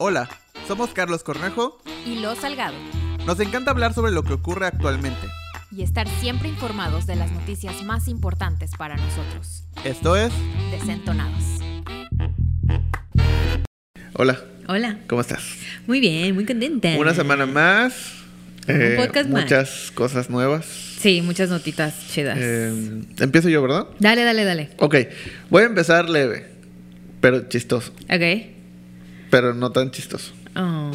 Hola, somos Carlos Cornejo y Lo Salgado. Nos encanta hablar sobre lo que ocurre actualmente. Y estar siempre informados de las noticias más importantes para nosotros. Esto es Desentonados. Hola. Hola. ¿Cómo estás? Muy bien, muy contenta. Una semana más. Un eh, podcast más. Muchas cosas nuevas. Sí, muchas notitas chidas. Eh, empiezo yo, ¿verdad? Dale, dale, dale. Ok, voy a empezar leve, pero chistoso. Ok. Pero no tan chistoso. Oh.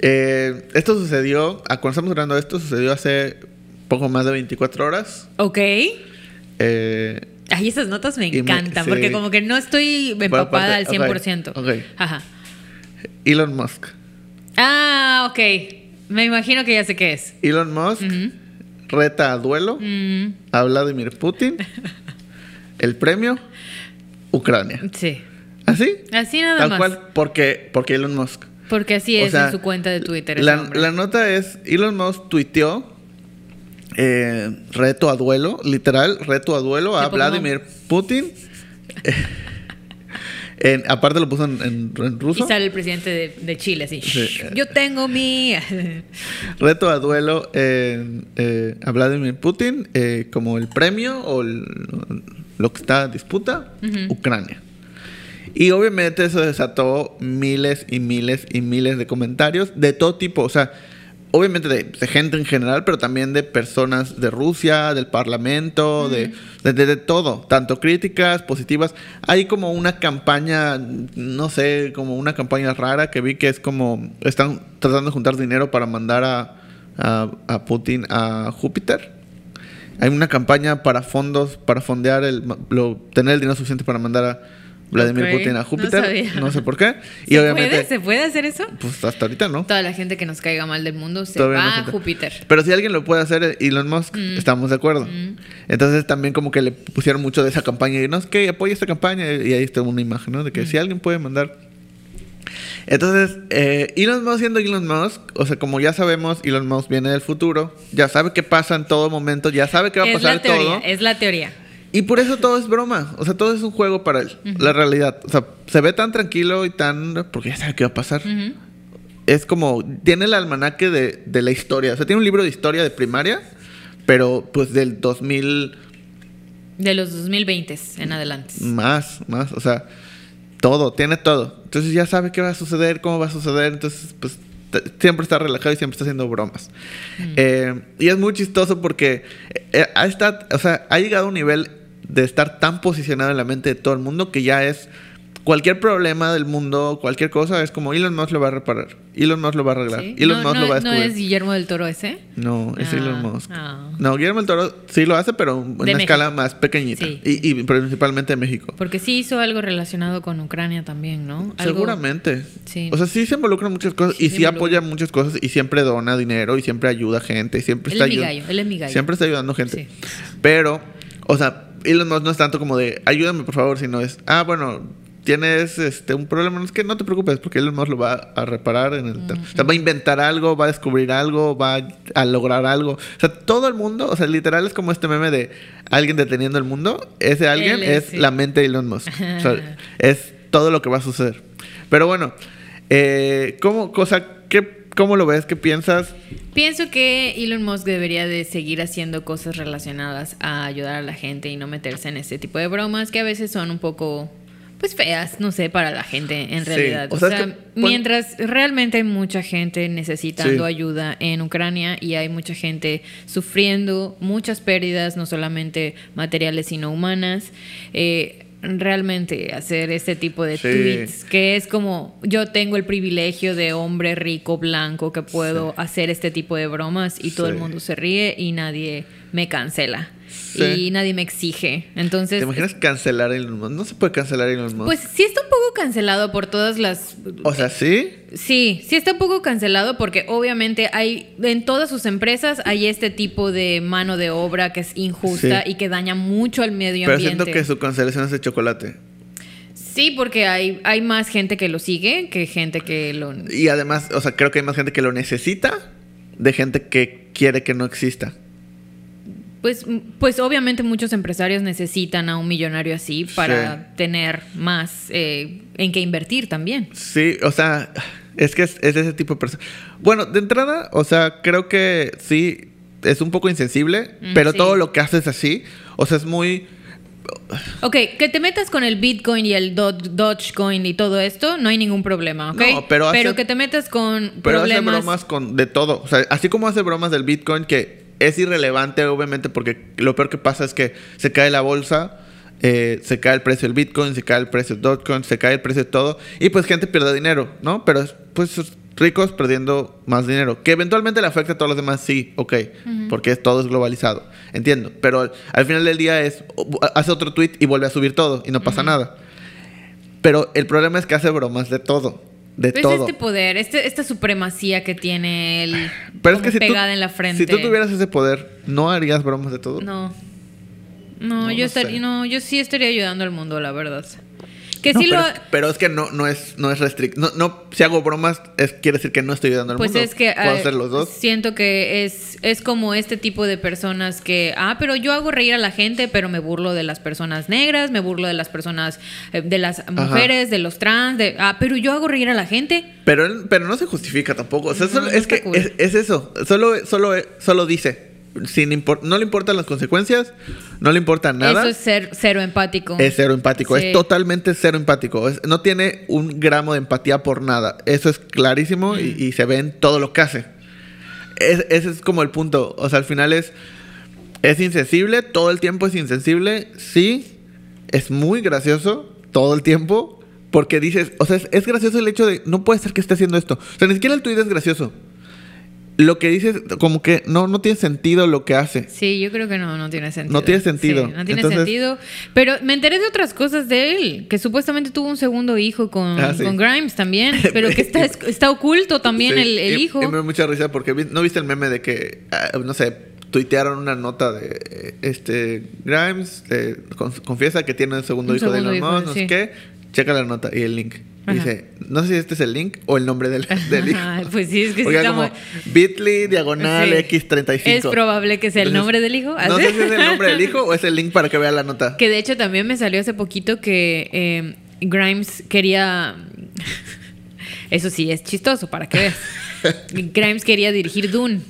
Eh, esto sucedió, a cuando estamos grabando esto, sucedió hace poco más de 24 horas. Ok. Eh, Ay, esas notas me encantan sí. porque como que no estoy empapada al parte- ok, 100%. ok. Ajá. Elon Musk. Ah, ok. Me imagino que ya sé qué es. Elon Musk reta a duelo Mm, a Vladimir Putin. el premio, Ucrania. sí. ¿Así? Así nada Tal más. cual, porque, porque Elon Musk. Porque así O es sea, en su cuenta de Twitter. La, nota es, Elon Musk tuiteó eh, reto a duelo, literal, reto a duelo a. Vladimir Putin. En- aparte lo puso en, en- en Y ruso. sale el presidente de, de Chile así. Sí. Yo tengo mi... Reto a duelo eh, a Vladimir Putin eh, como el premio o el- lo que está disputa. Ucrania. Y obviamente eso desató miles y miles y miles de comentarios de todo tipo, o sea, obviamente de, de gente en general, pero también de personas de Rusia, del Parlamento, de, de, de- de todo, tanto críticas, positivas. Hay como una campaña, no sé, como una campaña rara que vi que es como, están tratando de juntar dinero para mandar a, a, a Putin a Júpiter. Hay una campaña para fondos, para fondear el, lo- tener el dinero suficiente para mandar a Vladimir Putin a no Júpiter. sabía. No, sé por qué. Y ¿Se, obviamente, puede? ¿Se puede hacer eso? pues hasta ahorita no. Toda la gente que nos caiga mal del mundo se Todavía no va a. Júpiter. Pero si alguien lo puede hacer, Elon Musk, Mm. estamos de acuerdo. Mm. Entonces también como que le pusieron mucho de esa campaña y no es que apoya esta campaña y ahí está una imagen, ¿no? De Mm. que si alguien puede mandar. Entonces, eh, Elon Musk siendo Elon Musk, o sea, como ya sabemos, Elon Musk viene del futuro, ya sabe qué pasa en todo momento, ya sabe qué va a Es pasar la teoría, todo. es la teoría. Y por eso todo es broma, o sea, todo es un juego para él, la realidad. O sea, se ve tan tranquilo y tan... porque ya sabe qué va a pasar. Es como, tiene el almanaque de, de la historia, o sea, tiene un libro de historia de primaria, pero pues del 2000 De los 2020 en adelante. más, más, o sea, todo, tiene todo. Entonces ya sabe qué va a suceder, cómo va a suceder, entonces pues siempre está relajado y siempre está haciendo bromas. Eh, y es muy chistoso porque eh, ha, estado- o sea, ha llegado a un nivel de estar tan posicionado en la mente de todo el mundo que ya es cualquier problema del mundo, cualquier cosa, es como Elon Musk lo va a reparar, Elon Musk lo va a arreglar, ¿Sí? Elon no, Musk no- lo va a ¿No descubrir. es Guillermo del Toro ese? No, es Ah, Elon Musk. ah. No, Guillermo del Toro sí lo hace, pero en una México. escala más pequeñita. Sí. Y, y principalmente de México. Porque sí hizo algo relacionado con Ucrania también, ¿no? Algo- Seguramente. Sí. O sea, sí se involucra en muchas cosas y sí apoya muchas cosas y siempre dona dinero y siempre ayuda a gente y siempre Él está es mi gallo, él es mi gallo. Siempre está ayudando gente. Sí. Pero, o sea, Elon Musk no es tanto como de ayúdame por favor, sino es, ah, bueno, tienes este un problema, no es que no te preocupes porque Elon Musk lo va a reparar en el o sea, va a inventar algo, va a descubrir algo, va a lograr algo. O sea, todo el mundo, o sea, literal es como este meme de alguien deteniendo el mundo, ese alguien es es, sí. la mente de Elon Musk. O sea, es todo lo que va a suceder. Pero bueno, eh, ¿cómo, cosa, qué, ¿cómo lo ves? ¿Qué piensas? Pienso que Elon Musk debería de seguir haciendo cosas relacionadas a ayudar a la gente y no meterse en ese tipo de bromas que a veces son un poco pues feas, no sé, para la gente en realidad. o O sea, sea, es que pon- mientras realmente hay mucha gente necesitando Sí. ayuda en Ucrania y hay mucha gente sufriendo muchas pérdidas, no solamente materiales, sino humanas, eh, realmente hacer este tipo de Sí. tweets que es como yo tengo el privilegio de hombre rico blanco que puedo hacer este tipo de bromas y todo el mundo se ríe y nadie me cancela Sí. y nadie me exige. Entonces, ¿Te imaginas cancelar Elon Musk? No se puede cancelar Elon Musk. pues sí está un poco cancelado por todas las o sea, sí. Sí, sí está un poco cancelado porque obviamente hay en todas sus empresas hay este tipo de mano de obra que es injusta Sí. y que daña mucho al medio Pero ambiente. siento que su cancelación es de chocolate. Sí, porque hay, hay más gente que lo sigue que gente que lo... Y además, o sea, creo que hay más gente que lo necesita de gente que quiere que no exista. Pues, pues obviamente muchos empresarios necesitan a un millonario así para tener más eh, en qué invertir también. Sí, o sea, es que es, es ese tipo de persona. Bueno, de entrada, o sea, creo que sí, es un poco insensible, Mm, pero sí. todo lo que hace es así. O sea, es muy... Ok, que te metas con el Bitcoin y el Do- Dogecoin y todo esto, no hay ningún problema, ¿ok? No, pero hace- que te metas con Pero problemas... hace bromas con de todo. O sea, así como hace bromas del Bitcoin, que es irrelevante, obviamente, porque lo peor que pasa es que se cae la bolsa, eh, se cae el precio del Bitcoin, se cae el precio del Dogecoin, se cae el precio de todo, y pues gente pierde dinero, ¿no? Pero es, pues ricos perdiendo más dinero. Que eventualmente le afecta a todos los demás, sí, ok, porque todo es globalizado. Entiendo. Pero al, al final del día es, hace otro tweet y vuelve a subir todo, y no pasa nada. Pero el problema es que hace bromas de todo. De Pues todo. este poder, este, esta supremacía que tiene él Pero es que si tú, pegada en la frente. si tú tuvieras ese poder, ¿no harías bromas de todo? No. No, No, yo no estaría, sé. no, yo sí estaría ayudando al mundo, la verdad. Que No, sí pero, lo es, pero es que no, no es, no es restrict. No, no, si hago bromas, es, quiere decir que no estoy ayudando al Pues mundo. es que Puedo ah, hacer los dos. siento que es, es como este tipo de personas que, ah, pero yo hago reír a la gente, pero me burlo de las personas negras, me burlo de las personas, eh, de las mujeres, de los trans, de, ah, pero yo hago reír a la gente. Pero, pero no se justifica tampoco. O sea, No, solo- no es que cool. es, es eso. Solo, solo, solo dice. Sin no le importan las consecuencias, no le importa nada. Eso es ser cero empático. Es cero empático, Sí. es totalmente cero empático. Es- no tiene un gramo de empatía por nada. Eso es clarísimo y, y se ve en todo lo que hace. Es- ese es como el punto. O sea, al final es. Es insensible, todo el tiempo es insensible. Sí, es muy gracioso todo el tiempo. Porque dices, o sea, es, es gracioso el hecho de. No puede ser que esté haciendo esto. O sea, ni siquiera el tuit es gracioso. Lo que dices, como que no, no tiene sentido lo que hace. Sí, yo creo que no, no tiene sentido. No tiene sentido. Sí, no tiene Entonces- sentido. Pero me enteré de otras cosas de él, que supuestamente tuvo un segundo hijo con, Ah, sí. con Grimes también, pero que está, está oculto también Sí, el, el y- hijo. Y me da mucha risa porque vi- no viste el meme de que, ah, no sé, tuitearon una nota de este Grimes, eh, con- confiesa que tiene un segundo Un hijo de Elon Musk, no sé qué. Checa la nota y el link. Ajá. dice, no sé si este es el link o el nombre del, del hijo. Pues sí, es que sí Porque está como bit.ly diagonal Sí. X35. Es probable que sea el Entonces, nombre del hijo. No sé si es el nombre del hijo o es el link para que vea la nota. Que de hecho también me salió hace poquito que eh, Grimes quería. Eso sí, es chistoso para que veas. Grimes quería dirigir Dune.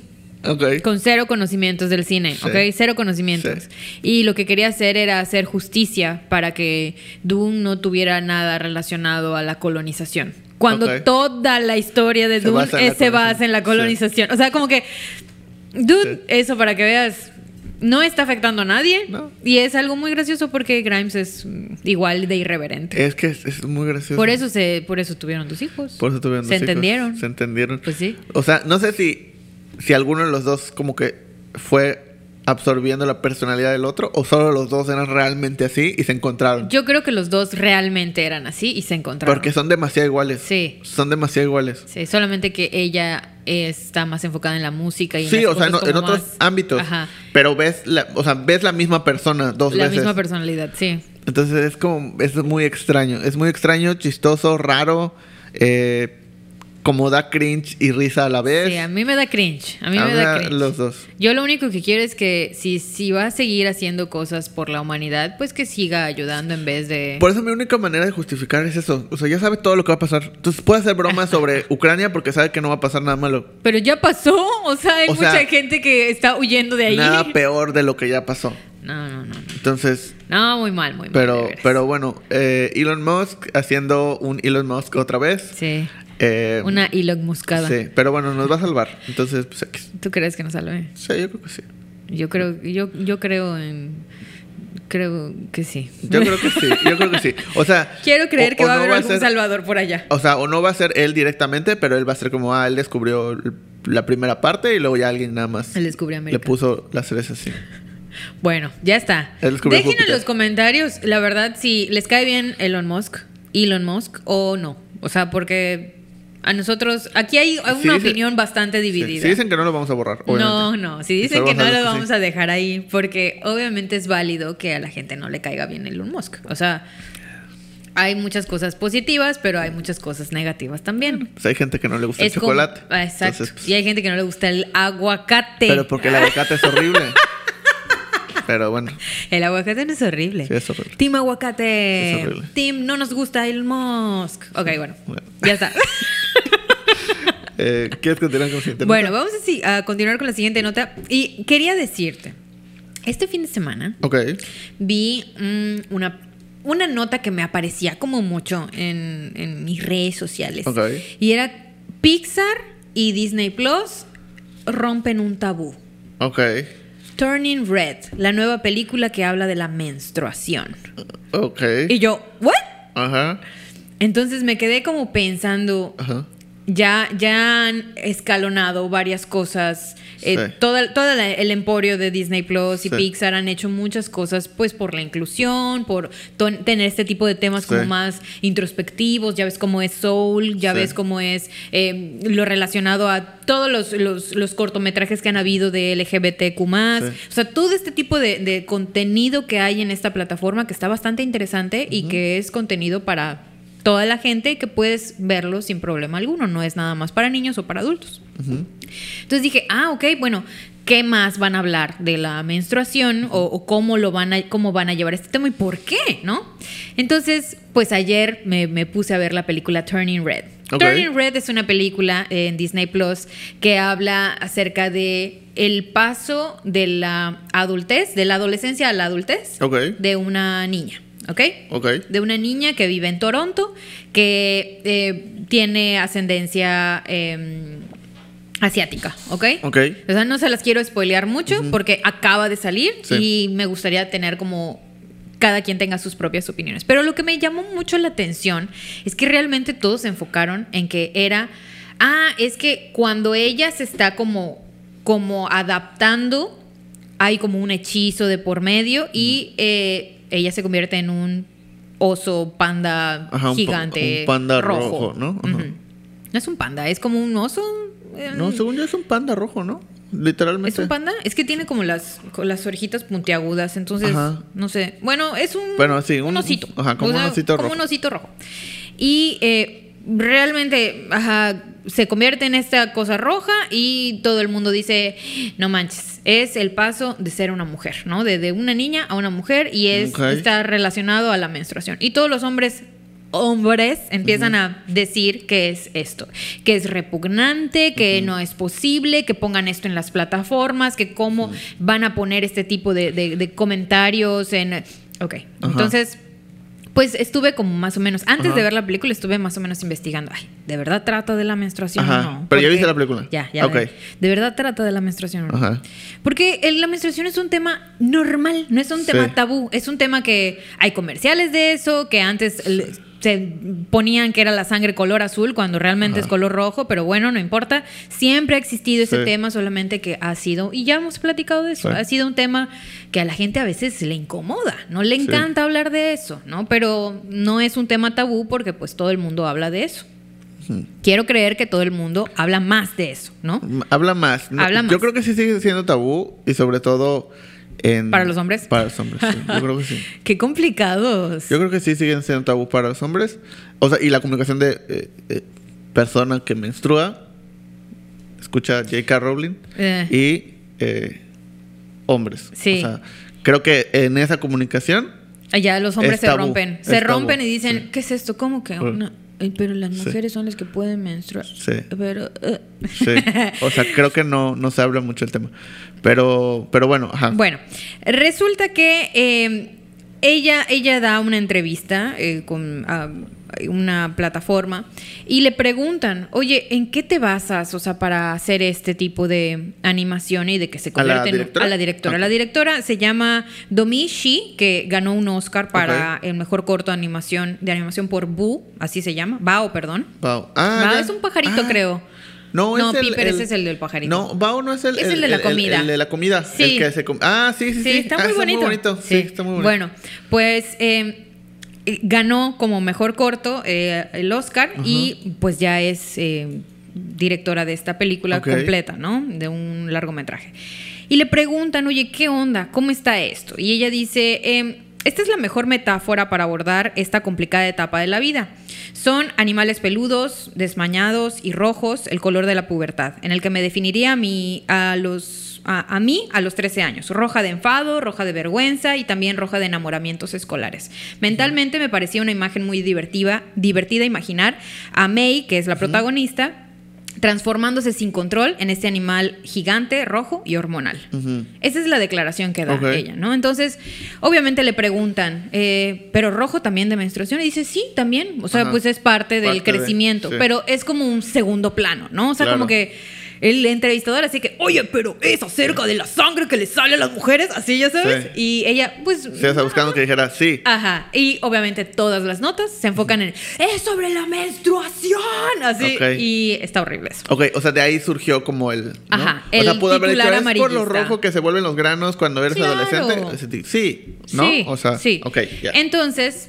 Con cero conocimientos del cine, Sí. ¿ok? Cero conocimientos. Sí. Y lo que quería hacer era hacer justicia para que Dune no tuviera nada relacionado a la colonización. Cuando toda la historia de Se Dune basa se basa en la colonización. O sea, como que Dune, Sí. eso para que veas, no está afectando a nadie. No. Y es algo muy gracioso porque Grimes es mm, igual de irreverente. Es que es, es muy gracioso. Por eso se, por eso tuvieron dos hijos. Por eso tuvieron Se dos hijos. entendieron. Se entendieron. Pues sí. O sea, no sé si, si alguno de los dos como que fue absorbiendo la personalidad del otro o solo los dos eran realmente así y se encontraron. Yo creo que los dos realmente eran así y se encontraron. Porque son demasiado iguales. Sí. Son demasiado iguales. Sí, solamente que ella está más enfocada en la música y en Sí, las o sea, en, otros más- ámbitos. Ajá. Pero ves la, o sea, ves la misma persona dos La veces. misma personalidad, sí. Entonces es como, es muy extraño. Es muy extraño, chistoso, raro. eh, como da cringe y risa a la vez. Sí, a mí me da cringe. A mí A me da cringe. los dos. Yo lo único que quiero es que si, si va a seguir haciendo cosas por la humanidad, pues que siga ayudando en vez de... Por eso mi única manera de justificar es eso. O sea, ya sabe todo lo que va a pasar. Entonces puede hacer bromas sobre Ucrania porque sabe que no va a pasar nada malo. Pero ya pasó. O sea, hay O sea, mucha gente que está huyendo de ahí. Nada peor de lo que ya pasó. No, no, no. no. Entonces, No, muy mal, muy mal. pero, pero bueno, eh, Elon Musk haciendo un Elon Musk otra vez. Sí. Eh, Una Elon Muscada. Sí, pero bueno, nos va a salvar. Entonces, pues X. ¿Tú crees que nos salve? Sí, yo creo que sí. Yo creo, yo, yo creo en... Creo que sí. Yo creo que sí, yo creo que sí. O sea, Quiero creer o- que o va a haber algún ser- salvador por allá. O sea, o no va a ser él directamente, pero él va a ser como, ah, él descubrió la primera parte y luego ya alguien nada más Él descubrió le América. puso la cereza así. Bueno, ya está. Dejen en los comentarios, la verdad, si les cae bien Elon Musk, Elon Musk o no. O sea, porque a nosotros, aquí hay una Si dice- opinión bastante Sí, dividida. Si dicen que no lo vamos a borrar, no, obviamente. no, si Y dicen que no lo vamos sí. a dejar ahí, porque obviamente es válido que a la gente no le caiga bien Elon Musk. O sea, hay muchas cosas positivas, pero hay muchas cosas negativas también. Pues hay gente que no le gusta Es el chocolate. Ah, exacto. Entonces, pues, y hay gente que no le gusta el aguacate. pero porque el aguacate es horrible. Pero bueno. El aguacate no es horrible. Sí, es horrible. Team aguacate. Es horrible. Team no nos gusta el Musk. Ok, bueno. Bueno. Ya está. Eh, ¿Quieres continuar con la siguiente bueno, nota? vamos a, continuar con la siguiente nota. Y quería decirte, este fin de semana Ok. vi mm, una, una nota que me aparecía como mucho en, en mis redes sociales. Ok. Y era Pixar y Disney Plus rompen un tabú. Ok. Turning Red, la nueva película que habla de la menstruación. Ok. Y yo, ¿what? Ajá. Entonces me quedé como pensando, Ajá. Ya, ya han escalonado varias cosas. Eh, Sí. toda, toda la- el emporio de Disney Plus y Sí. Pixar han hecho muchas cosas, pues por la inclusión, por tener este tipo de temas como más introspectivos. Ya ves cómo es Soul, ya ves cómo es eh, lo relacionado a todos los, los- los cortometrajes que han habido de LGBTQ. O sea, todo este tipo de, de contenido que hay en esta plataforma que está bastante interesante y que es contenido para toda la gente que puedes verlo sin problema alguno. No es nada más para niños o para adultos. Entonces dije, ah, ok, bueno, ¿qué más van a hablar de la menstruación o, o cómo lo van a, cómo van a llevar este tema y por qué, ¿no? Entonces, pues ayer me, me puse a ver la película Turning Red. Turning Red es una película en Disney Plus que habla acerca de el paso de la adultez, de la adolescencia a la adultez de una niña, ¿ok? Ok. de una niña que vive en Toronto, que eh, tiene ascendencia eh, asiática, ¿ok? Ok. O sea, no se las quiero spoilear mucho porque acaba de salir Sí. y me gustaría tener como cada quien tenga sus propias opiniones. Pero lo que me llamó mucho la atención es que realmente todos se enfocaron en que era, ah, es que cuando ella se está como, como adaptando, hay como un hechizo de por medio y eh, ella se convierte en un oso panda Ajá, gigante un panda rojo, rojo, ¿no? Ajá. No es un panda, es como un oso. eh, No, según yo es un panda rojo, ¿no? Literalmente. ¿Es un panda? Es que tiene como las, las orejitas puntiagudas, entonces, Ajá. no sé. Bueno, es un, Bueno, sí, un- osito. ajá, como un osito Como rojo. un osito rojo. Y eh, realmente, ajá, se convierte en esta cosa roja y todo el mundo dice, no manches, es el paso de ser una mujer, ¿no? De, de una niña a una mujer y es, está relacionado a la menstruación. Y todos los hombres hombres empiezan a decir que es esto, que es repugnante, que no es posible, que pongan esto en las plataformas, que cómo van a poner este tipo de, de- de comentarios en... Ok, entonces, pues estuve como más o menos, antes Ajá. de ver la película estuve más o menos investigando, ay, ¿de verdad trata de la menstruación Ajá, o no? pero ya viste la película. Ya, ya. Ok. la vi. ¿De verdad trata de la menstruación o no? Ajá. Porque la menstruación es un tema normal, no es un tema tabú, es un tema que hay comerciales de eso, que antes se ponían que era la sangre color azul cuando realmente Ajá. es color rojo, pero bueno, no importa. Siempre ha existido ese Sí. tema, solamente que ha sido, y ya hemos platicado de eso, Sí. ha sido un tema que a la gente a veces le incomoda, no le Sí. encanta hablar de eso, ¿no? Pero no es un tema tabú porque pues todo el mundo habla de eso. Quiero creer que todo el mundo habla más de eso, ¿no? Habla más. No, Habla Yo más. creo que sí sigue siendo tabú y sobre todo en... ¿Para los hombres? Para los hombres, sí. Yo creo que sí. Qué complicados. Yo creo que sí siguen siendo tabú para los hombres. O sea, y la comunicación de eh, eh, persona que menstrua, escucha J.K. Rowling, Eh. y eh, hombres. Sí. O sea, creo que en esa comunicación... Allá los hombres Es se tabú, rompen. Se tabú, rompen y dicen, sí. ¿qué es esto? ¿Cómo que una? Pero las Sí. mujeres son las que pueden menstruar. Sí. Pero... eh. Sí. O sea, creo que no, no se habla mucho el tema. Pero, pero bueno, ajá. Bueno, resulta que eh, ella, ella da una entrevista eh, con una plataforma y le preguntan, oye, ¿en qué te basas, o sea, para hacer este tipo de animación y de que se ¿A la directora? a la directora? Ok. La directora se llama Domi Shi, que ganó un Oscar para Ok. el mejor corto de animación, de animación por Boo, así se llama, Bao, perdón. Bao. Ah, Bao es un pajarito, Ah. creo. No, No, es el, Piper, el- ese es el del pajarito. No, Bao no es el, Es el de la comida. El, de la comida. Sí. El que se com- ah, sí, sí, sí. Sí, está Ah, muy bonito. Sí. está muy bonito. Bueno, pues eh, ganó como mejor corto eh, el Oscar y pues ya es eh, directora de esta película completa, ¿no? De un largometraje. Y le preguntan, oye, ¿qué onda? ¿Cómo está esto? Y ella dice, em, esta es la mejor metáfora para abordar esta complicada etapa de la vida. Son animales peludos, desmañados y rojos, el color de la pubertad, en el que me definiría a, mi, a los a, a mí a los 13 años. Roja de enfado, roja de vergüenza y también roja de enamoramientos escolares. Mentalmente me parecía una imagen muy divertida, divertida imaginar a May, que es la protagonista, transformándose sin control en este animal gigante, rojo y hormonal. Esa es la declaración que da ella, ¿no? Entonces, obviamente le preguntan, eh, ¿pero rojo también de menstruación? Y dice, sí, también. O sea, Ajá. pues es parte del de- crecimiento, sí. pero es como un segundo plano, ¿no? O sea, Claro. como que el entrevistador así que, oye, pero es acerca de la sangre que le sale a las mujeres, así ya sabes. Sí. Y ella, pues... Sí, o sea, buscando que dijera sí. Ajá, y obviamente todas las notas se enfocan en es sobre la menstruación, así, y está horrible eso. Ok, o sea, de ahí surgió como el. ¿no? Ajá, o sea, el pudo haber dicho, titular es por lo amarillista". rojo que se vuelven los granos cuando eres Claro. adolescente. Sí, ¿no? Sí, o sea, sí. ok, ya. Entonces,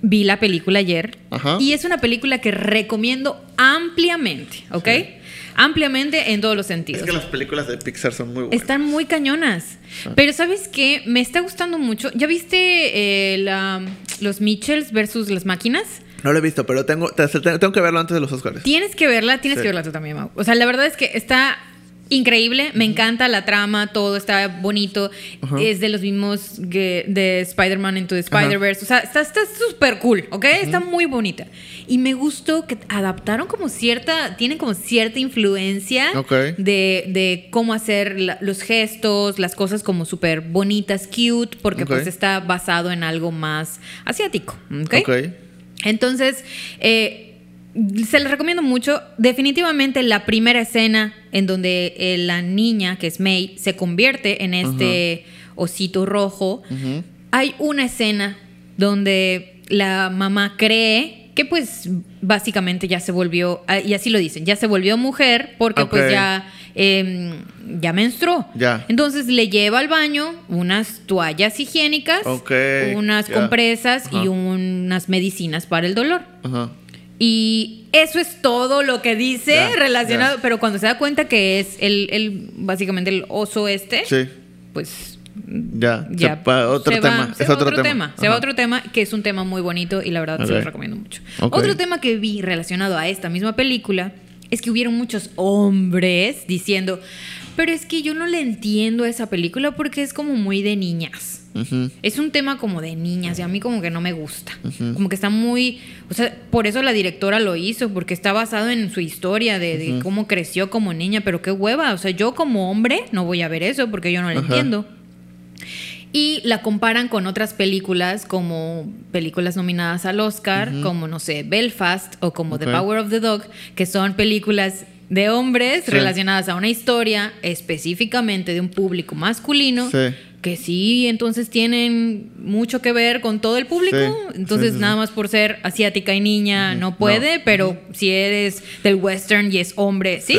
vi la película ayer Ajá. y es una película que recomiendo ampliamente, ¿ok? Ampliamente en todos los sentidos. Es que las películas de Pixar son muy buenas. Están muy cañonas. Ah. Pero ¿sabes qué? Me está gustando mucho. ¿Ya viste eh, la- los Mitchells versus las máquinas? No lo he visto, pero tengo, te- te- tengo que verlo antes de los Oscars. Tienes que verla, tienes Sí. que verla tú también, Mau. O sea, la verdad es que está increíble, me encanta la trama, todo está bonito. Es de los mismos que de Spider-Man into the Spider-Verse. O sea, está súper cool, ¿ok? Está muy bonita. Y me gustó que adaptaron como cierta, tienen como cierta influencia Ok. de, de cómo hacer la- los gestos, las cosas como súper bonitas, cute, porque pues está basado en algo más asiático, ¿ok? Ok. Entonces, eh, se les recomiendo mucho. Definitivamente la primera escena en donde eh, la niña, que es May, se convierte en este osito rojo. Hay una escena donde la mamá cree que pues básicamente ya se volvió, ah, y así lo dicen, ya se volvió mujer porque pues ya, eh, ya menstruó. Entonces le lleva al baño unas toallas higiénicas, unas compresas y unas medicinas para el dolor. Ajá. Y eso es todo lo que dice relacionado, pero cuando se da cuenta que es el, el básicamente el oso este, Sí. pues Ya. ya otro se va- tema. se es va otro, otro tema. Se va otro tema que es un tema muy bonito y la verdad se lo recomiendo mucho. Otro tema que vi relacionado a esta misma película es que hubieron muchos hombres diciendo, pero es que yo no le entiendo a esa película porque es como muy de niñas. Ujú. Es un tema como de niñas y a mí como que no me gusta. Como que está muy... O sea, por eso la directora lo hizo, porque está basado en su historia de, de cómo creció como niña, pero qué hueva. O sea, yo como hombre no voy a ver eso porque yo no lo entiendo. Y la comparan con otras películas como películas nominadas al Oscar, como no sé, Belfast o como The Ok. Power of the Dog, que son películas de hombres Sí. relacionadas a una historia específicamente de un público masculino Sí. Que sí, entonces tienen mucho que ver con todo el público. Sí, Entonces, sí, sí, nada más por ser asiática y niña no puede, pero si eres del western y es hombre, ¿sí?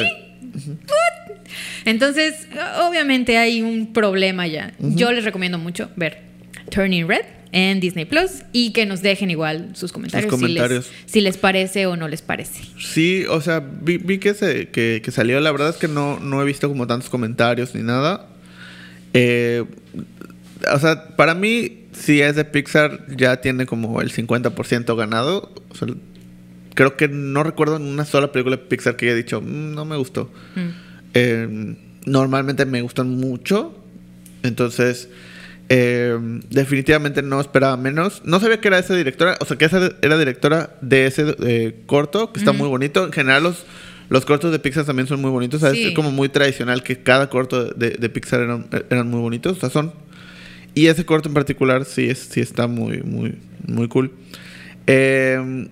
Entonces, obviamente hay un problema ya. Yo les recomiendo mucho ver Turning Red en Disney Plus y que nos dejen igual sus comentarios, si les-. Si, les, parece o no les parece. Sí, o sea, vi, vi que, se, que, que salió. La verdad es que no, no he visto como tantos comentarios ni nada. Eh, o sea, para mí, si es de Pixar, ya tiene como el 50% ganado. O sea, creo que no recuerdo en una sola película de Pixar que haya dicho, "Mm, no me gustó. Mm. Eh, normalmente me gustan mucho. Entonces, eh, definitivamente no esperaba menos. No sabía que era esa directora, o sea, que esa era directora de ese eh, corto, que está muy bonito. En general, los, los cortos de Pixar también son muy bonitos. Sí. Es como muy tradicional que cada corto de, de Pixar eran, eran muy bonitos. O sea, son. Y ese corto en particular sí, es, sí está muy, muy, muy cool. Eh,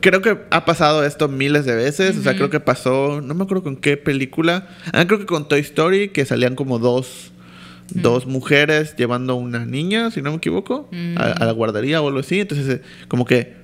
creo que ha pasado esto miles de veces. O sea, creo que pasó, no me acuerdo con qué película. Ah, creo que con Toy Story, que salían como dos, dos mujeres llevando a una niña, si no me equivoco, a, a la guardería o algo así. Entonces, eh, como que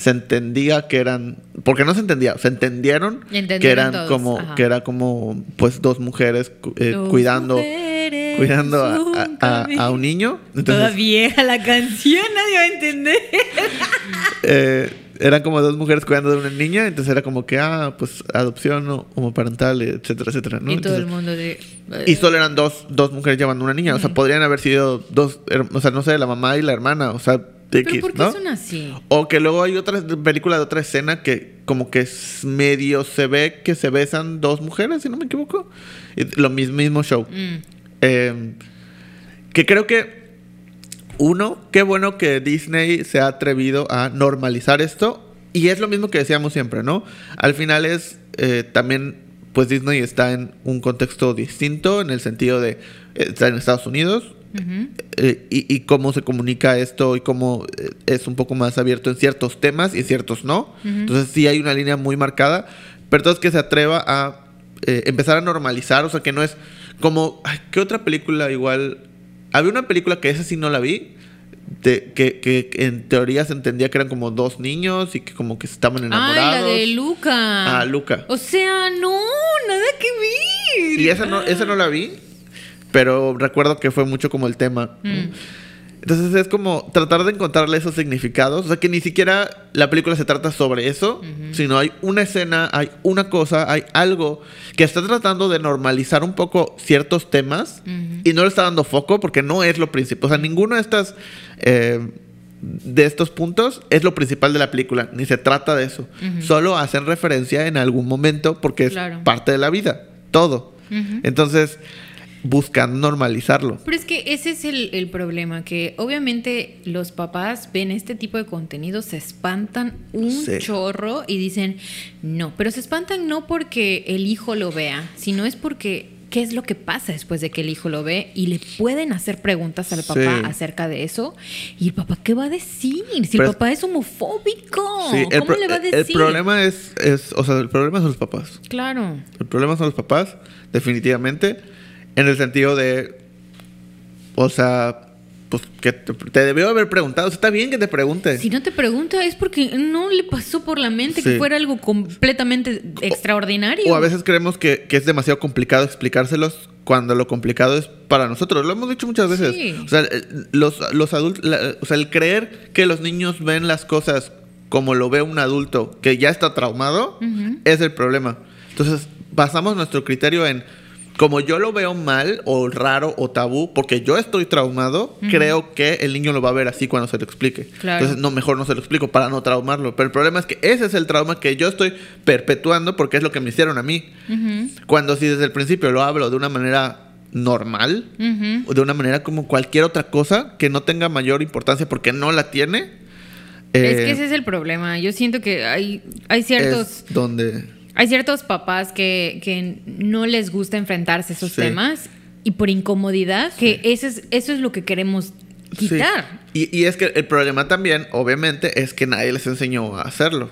se entendía que eran, porque no se entendía, se entendieron Entendieron que eran todos, como, ajá. que era como, pues, dos mujeres eh, Dos cuidando, mujeres, cuidando a, un a- a- camino. a un niño. Toda Entonces, vieja la canción, nadie va a entender. eh, eran como dos mujeres cuidando de una niña, entonces era como que, ah, pues adopción o homoparental, etcétera, etcétera, ¿no? y todo el mundo de... y solo eran dos, dos mujeres llevando una niña, o sea, podrían haber sido dos, o sea, no sé, la mamá y la hermana, o sea, de ¿Pero X, por qué ¿no? son así? O que luego hay otra película de otra escena que como que es medio se ve que se besan dos mujeres, si no me equivoco. Y lo mismo, mismo show. Mm. Eh, que creo que, uno, qué bueno que Disney se ha atrevido a normalizar esto. Y es lo mismo que decíamos siempre, ¿no? Al final es eh, también, pues Disney está en un contexto distinto, en el sentido de, eh, está en Estados Unidos. Eh, y, y cómo se comunica esto y cómo eh, es un poco más abierto en ciertos temas y ciertos no. Entonces sí hay una línea muy marcada, pero entonces que se atreva a eh, empezar a normalizar, o sea que no es como, ay, ¿qué otra película igual? Había una película que esa sí no la vi, de, que, que en teoría se entendía que eran como dos niños y que como que estaban enamorados. la de Luca. Ah, Luca. O sea, no, nada que ver. Y esa no, esa no la vi, pero recuerdo que fue mucho como el tema. Mm. Entonces es como tratar de encontrarle esos significados. O sea, que ni siquiera la película se trata sobre eso, sino hay una escena, hay una cosa, hay algo que está tratando de normalizar un poco ciertos temas y no le está dando foco porque no es lo principal. O sea, ninguno de estas... eh, de estos puntos es lo principal de la película, ni se trata de eso. Solo hacen referencia en algún momento porque es Claro. parte de la vida, todo. Entonces, buscan normalizarlo. Pero es que ese es el, el problema, que obviamente los papás ven este tipo de contenido, se espantan un Sí. chorro y dicen, no, pero se espantan no porque el hijo lo vea, sino es porque qué es lo que pasa después de que el hijo lo ve y le pueden hacer preguntas al papá Sí. acerca de eso. ¿Y el papá qué va a decir? Si Pero el papá es homofóbico, Sí, el, ¿cómo le va a el decir? problema es, es, o sea, el problema son los papás. Claro. El problema son los papás, definitivamente, en el sentido de, o sea, pues que te, te debió haber preguntado. O sea, está bien que te pregunte. Si no te pregunta es porque no le pasó por la mente Sí. que fuera algo completamente extraordinario. O a veces creemos que, que es demasiado complicado explicárselos cuando lo complicado es para nosotros. Lo hemos dicho muchas veces. Sí. O sea, los, los adultos, la- o sea, el creer que los niños ven las cosas como lo ve un adulto que ya está traumado es el problema. Entonces, basamos nuestro criterio en como yo lo veo mal o raro o tabú porque yo estoy traumado, creo que el niño lo va a ver así cuando se lo explique. Claro. Entonces, no, mejor no se lo explico para no traumarlo. Pero el problema es que ese es el trauma que yo estoy perpetuando porque es lo que me hicieron a mí. Cuando si desde el principio lo hablo de una manera normal, o de una manera como cualquier otra cosa que no tenga mayor importancia porque no la tiene. es eh, que ese es el problema. Yo siento que hay, hay ciertos... es donde... Hay ciertos papás que, que no les gusta enfrentarse a esos Sí. temas y por incomodidad, que ese es, eso es lo que queremos quitar. Sí. Y, y es que el problema también, obviamente, es que nadie les enseñó a hacerlo.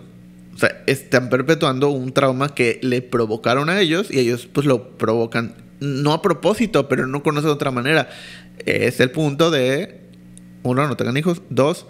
O sea, están perpetuando un trauma que le provocaron a ellos y ellos pues lo provocan, no a propósito, pero no conocen de otra manera. Es el punto de, uno, no tengan hijos, dos,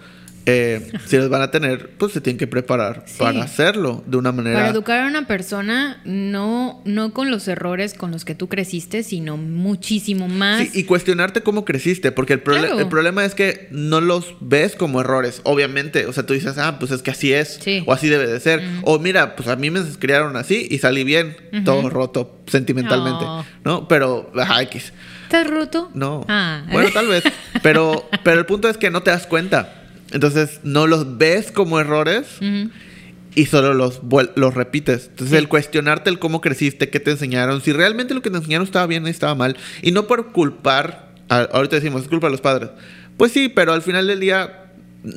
eh, si los van a tener, pues se tienen que preparar Sí. para hacerlo de una manera... Para educar a una persona, no, no con los errores con los que tú creciste, sino muchísimo más. Sí, y cuestionarte cómo creciste, porque el, Claro. el problema es que no los ves como errores, obviamente. O sea, tú dices, ah, pues es que así es, Sí. o así debe de ser. O mira, pues a mí me criaron así y salí bien, todo roto sentimentalmente, Oh. ¿no? Pero, ajá, X. ¿Estás roto? No. Ah. Bueno, tal vez. Pero, pero el punto es que no te das cuenta. Entonces, no los ves como errores y solo los, los repites. Entonces, Sí. el cuestionarte el cómo creciste, qué te enseñaron, si realmente lo que te enseñaron estaba bien o estaba mal, y no por culpar, a- ahorita decimos, es culpa de los padres. Pues sí, pero al final del día mm,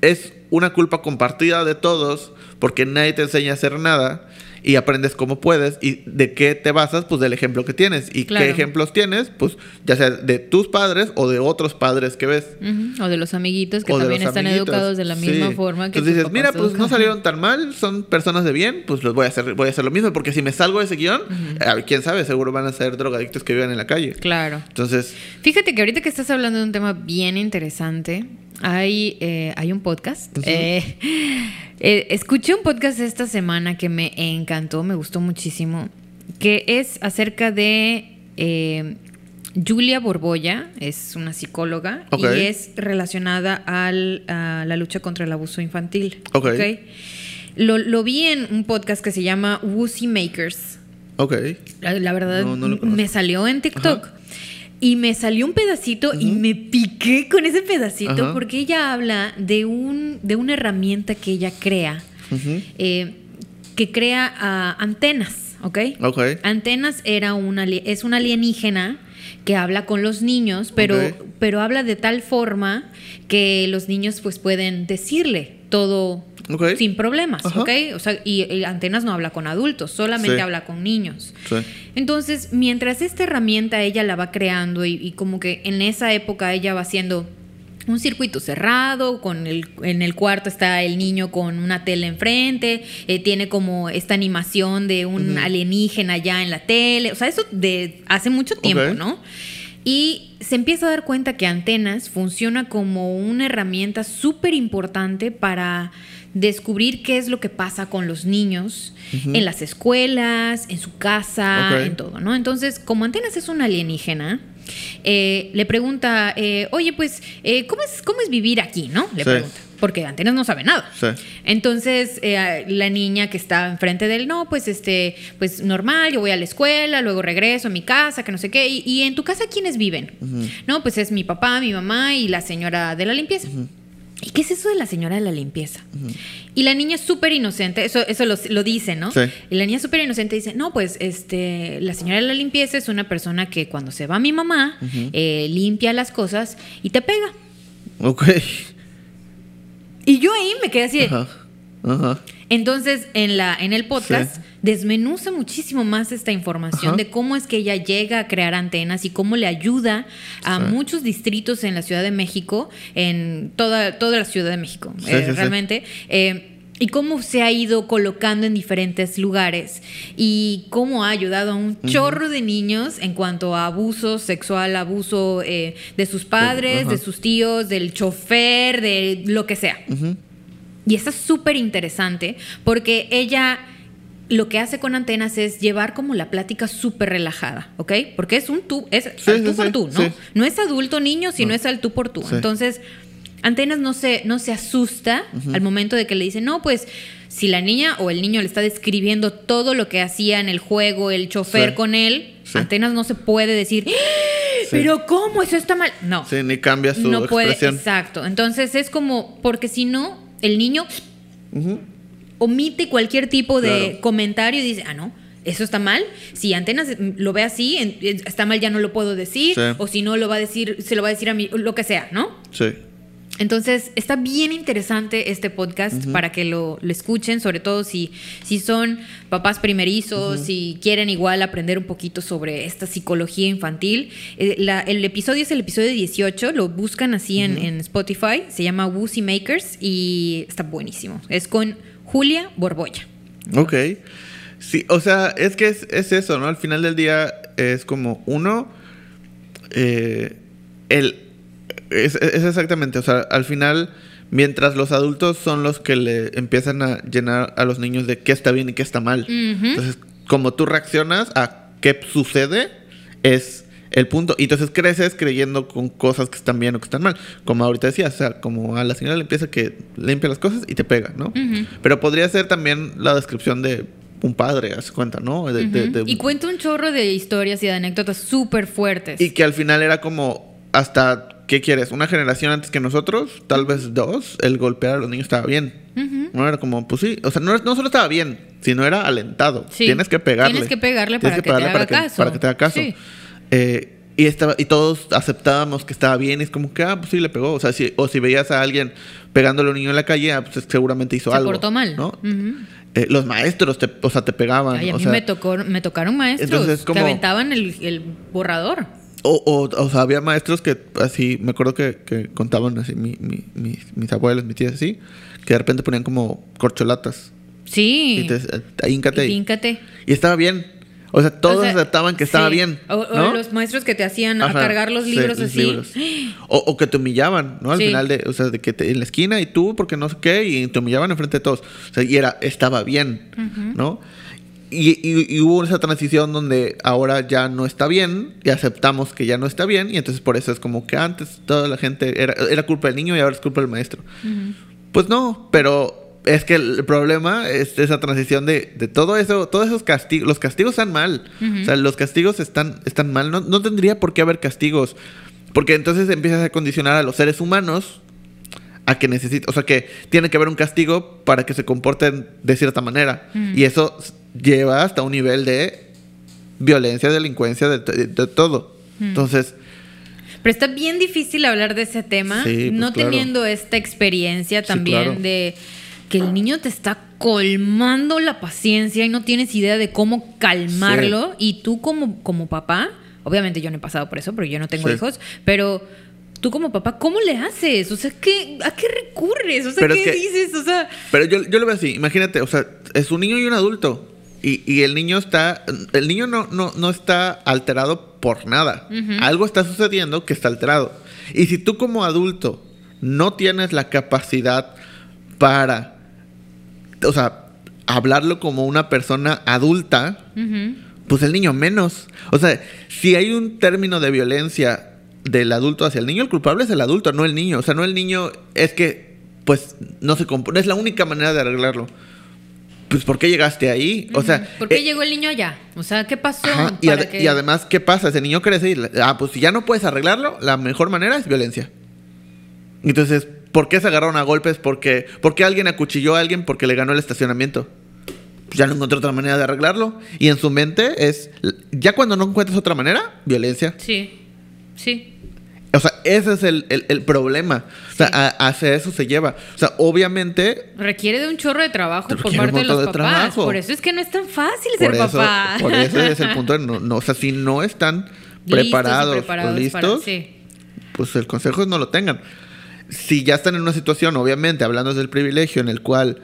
es una culpa compartida de todos, porque nadie te enseña a hacer nada. Y aprendes cómo puedes y de qué te basas, pues del ejemplo que tienes. Y Claro. qué ejemplos tienes, pues ya sea de tus padres o de otros padres que ves. O de los amiguitos que O también están amiguitos. educados de la misma Sí. forma que Entonces dices, mira, pues no educan". salieron tan mal, son personas de bien, pues los voy a hacer, voy a hacer lo mismo, porque si me salgo de ese guion, eh, quién sabe, seguro van a ser drogadictos que vivan en la calle. Claro. Entonces, Fíjate que ahorita que estás hablando de un tema bien interesante, hay, eh, hay un podcast. eh, eh, escuché un podcast esta semana que me encantó, me gustó muchísimo, que es acerca de Julia Borbolla, es una psicóloga y es relacionada al- a la lucha contra el abuso infantil. Ok. Lo, lo vi en un podcast que se llama Woozy Makers. ok. La, la verdad, No, no me salió en TikTok. Y me salió un pedacito y me piqué con ese pedacito porque ella habla de, un, de una herramienta que ella crea eh, que crea ah, antenas, ¿ok? Ok. Antenas era una, es un alienígena que habla con los niños, pero, pero habla de tal forma que los niños pues pueden decirle todo sin problemas, Ajá. ¿ok? O sea, y, y Antenas no habla con adultos, solamente Sí. habla con niños. Sí. Entonces, mientras esta herramienta ella la va creando y, y como que en esa época ella va haciendo un circuito cerrado, con el, en el cuarto está el niño con una tele enfrente, eh, tiene como esta animación de un alienígena ya en la tele, o sea, eso de hace mucho tiempo. ¿no? Y se empieza a dar cuenta que Antenas funciona como una herramienta súper importante para descubrir qué es lo que pasa con los niños en las escuelas, en su casa, en todo, ¿no? Entonces, como Antenas es un alienígena, eh, le pregunta, eh, oye, pues, eh, ¿cómo, es, ¿cómo es vivir aquí, no? Le Sí. pregunta. Porque Antenas no sabe nada. Sí. Entonces, eh, la niña que está enfrente de él, no, pues este, pues normal, yo voy a la escuela, luego regreso a mi casa, que no sé qué. Y, y en tu casa, ¿quiénes viven? No, pues es mi papá, mi mamá y la señora de la limpieza. ¿Y qué es eso de la señora de la limpieza? Y la niña es súper inocente, eso, eso lo, lo dice, ¿no? Sí. Y la niña súper inocente dice, no, pues este, la señora de la limpieza es una persona que cuando se va mi mamá, eh, limpia las cosas y te pega. Ok. Y yo ahí me quedé así, Ajá. Ajá. Entonces, en, la, en el podcast Sí. desmenuza muchísimo más esta información Ajá. de cómo es que ella llega a crear antenas y cómo le ayuda a Sí. muchos distritos en la Ciudad de México, en toda, toda la Ciudad de México, Sí, eh, realmente. eh, y cómo se ha ido colocando en diferentes lugares y cómo ha ayudado a un chorro de niños en cuanto a abuso sexual, abuso eh, de sus padres, de sus tíos, del chofer, de lo que sea. Y eso es súper interesante porque ella lo que hace con antenas es llevar como la plática súper relajada, ¿ok? Porque es un tú, es Sí, al sí, tú por tú, ¿no? sí. No es adulto niño, sino No. es al tú por tú. Entonces, antenas no se, no se asusta al momento de que le dicen, no, pues si la niña o el niño le está describiendo todo lo que hacía en el juego el chofer Sí. con él, Sí. antenas no se puede decir, "¡Ah! pero ¿cómo? Eso está mal. No Sí, ni cambia su no puede, exacto. Entonces es como, porque si no, el niño omite cualquier tipo de Claro. comentario y dice, ah, no, eso está mal. Si Antenas lo ve así, está mal, ya no lo puedo decir. O si no, lo va a decir, se lo va a decir a mí, lo que sea, ¿no? Sí. Entonces, está bien interesante este podcast para que lo, lo escuchen, sobre todo si, si son papás primerizos, si quieren igual aprender un poquito sobre esta psicología infantil. Eh, la- el episodio es el episodio 18, lo buscan así en, en Spotify, se llama Woozy Makers y está buenísimo. Es con Julia Borbolla. Ok. Sí, o sea, es que es, es eso, ¿no? Al final del día es como uno, eh, el, es, es exactamente, o sea, al final, mientras los adultos son los que le empiezan a llenar a los niños de qué está bien y qué está mal. Entonces, como tú reaccionas a qué sucede, es el punto. Y entonces creces creyendo con cosas que están bien o que están mal. Como ahorita decías, o sea, como a la señora le empieza que limpia las cosas y te pega, ¿no? Pero podría ser también la descripción de un padre, haz cuenta, ¿no? De- de- Ujú. de- Y cuenta un chorro de historias y de anécdotas súper fuertes. y que al final era como hasta, ¿qué quieres? Una generación antes que nosotros, tal vez dos, el golpear a los niños estaba bien. No era como, pues sí, o sea, no, no solo estaba bien, sino era alentado. Sí. Tienes que pegarle. Tienes que pegarle para que te pegarle haga para que, caso. para que te haga caso. Sí. Eh, y, estaba, y todos aceptábamos que estaba bien. Y es como que, ah, pues sí, le pegó. O sea, si, o si veías a alguien pegándole a un niño en la calle, ah, pues seguramente hizo Se algo. portó mal. ¿no? Eh, los maestros, te, o sea, te pegaban. Ay, a o mí sea, me, tocó, me tocaron maestros entonces, que como- aventaban el, el borrador. O, o, o sea, había maestros que así, me acuerdo que, que contaban así, mi, mi- mi- mis abuelos, mis tías así, que de repente ponían como corcholatas. Sí. Y te, ahí, híncate ahí. Híncate. Y estaba bien. O sea, todos O sea, aceptaban que estaba sí. bien. O, o los maestros que te hacían a cargar los sí, libros los así. libros. O, o que te humillaban, ¿no? Al Sí. final de, o sea, de que te- en la esquina y tú, porque no sé qué, y te humillaban enfrente de todos. O sea, y era, estaba bien, ¿no? Y, y- y hubo esa transición donde ahora ya no está bien y aceptamos que ya no está bien y entonces por eso es como que antes toda la gente era, era culpa del niño y ahora es culpa del maestro. Pues no, pero es que el problema es esa transición de, de todo eso, todos esos castigos, los castigos están mal. O sea, los castigos están, están mal. No, no tendría por qué haber castigos. Porque entonces empiezas a condicionar a los seres humanos a que necesita, o sea, que tiene que haber un castigo para que se comporten de cierta manera. Mm. Y eso lleva hasta un nivel de violencia, delincuencia, de, de- de todo. Mm. Entonces, Pero está bien difícil hablar de ese tema, Sí, pues, no claro. teniendo esta experiencia Sí, también claro. de que el niño te está colmando la paciencia y no tienes idea de cómo calmarlo. Y tú como, como papá, obviamente yo no he pasado por eso, porque yo no tengo Sí. hijos, pero tú como papá, ¿cómo le haces? O sea, ¿qué, ¿a qué recurres? O sea, Pero es ¿qué que- dices? O sea, Pero yo, yo lo veo así, imagínate, o sea, es un niño y un adulto. Y, y el niño está, el niño no, no, no está alterado por nada. Algo está sucediendo que está alterado. Y si tú como adulto no tienes la capacidad para, o sea, hablarlo como una persona adulta, pues el niño menos. O sea, si hay un término de violencia del adulto hacia el niño, el culpable es el adulto, no el niño. O sea, no el niño es que, pues, no se compone. Es la única manera de arreglarlo. Pues, ¿por qué llegaste ahí? O sea, ¿por qué eh, llegó el niño allá? O sea, ¿qué pasó? ajá, y, que- además, ¿qué pasa? Ese niño crece y, ah, pues si ya no puedes arreglarlo, la mejor manera es violencia. Entonces, ¿por qué se agarraron a golpes? Porque, ¿Por qué alguien acuchilló a alguien porque le ganó el estacionamiento? Pues ya no encontró otra manera de arreglarlo. Y en su mente es, ya cuando no encuentras otra manera, violencia. Sí, sí. O sea, ese es el, el- el problema. O sea, Sí. a- hacia eso se lleva. O sea, obviamente, Requiere de un chorro de trabajo por parte de los de papás. trabajo. Por eso es que no es tan fácil por ser eso, papá. por eso es el punto de no, no- o sea, si no están preparados, Listos preparados para- sí. pues el consejo es no lo tengan. Si ya están en una situación, obviamente, hablando del privilegio en el cual,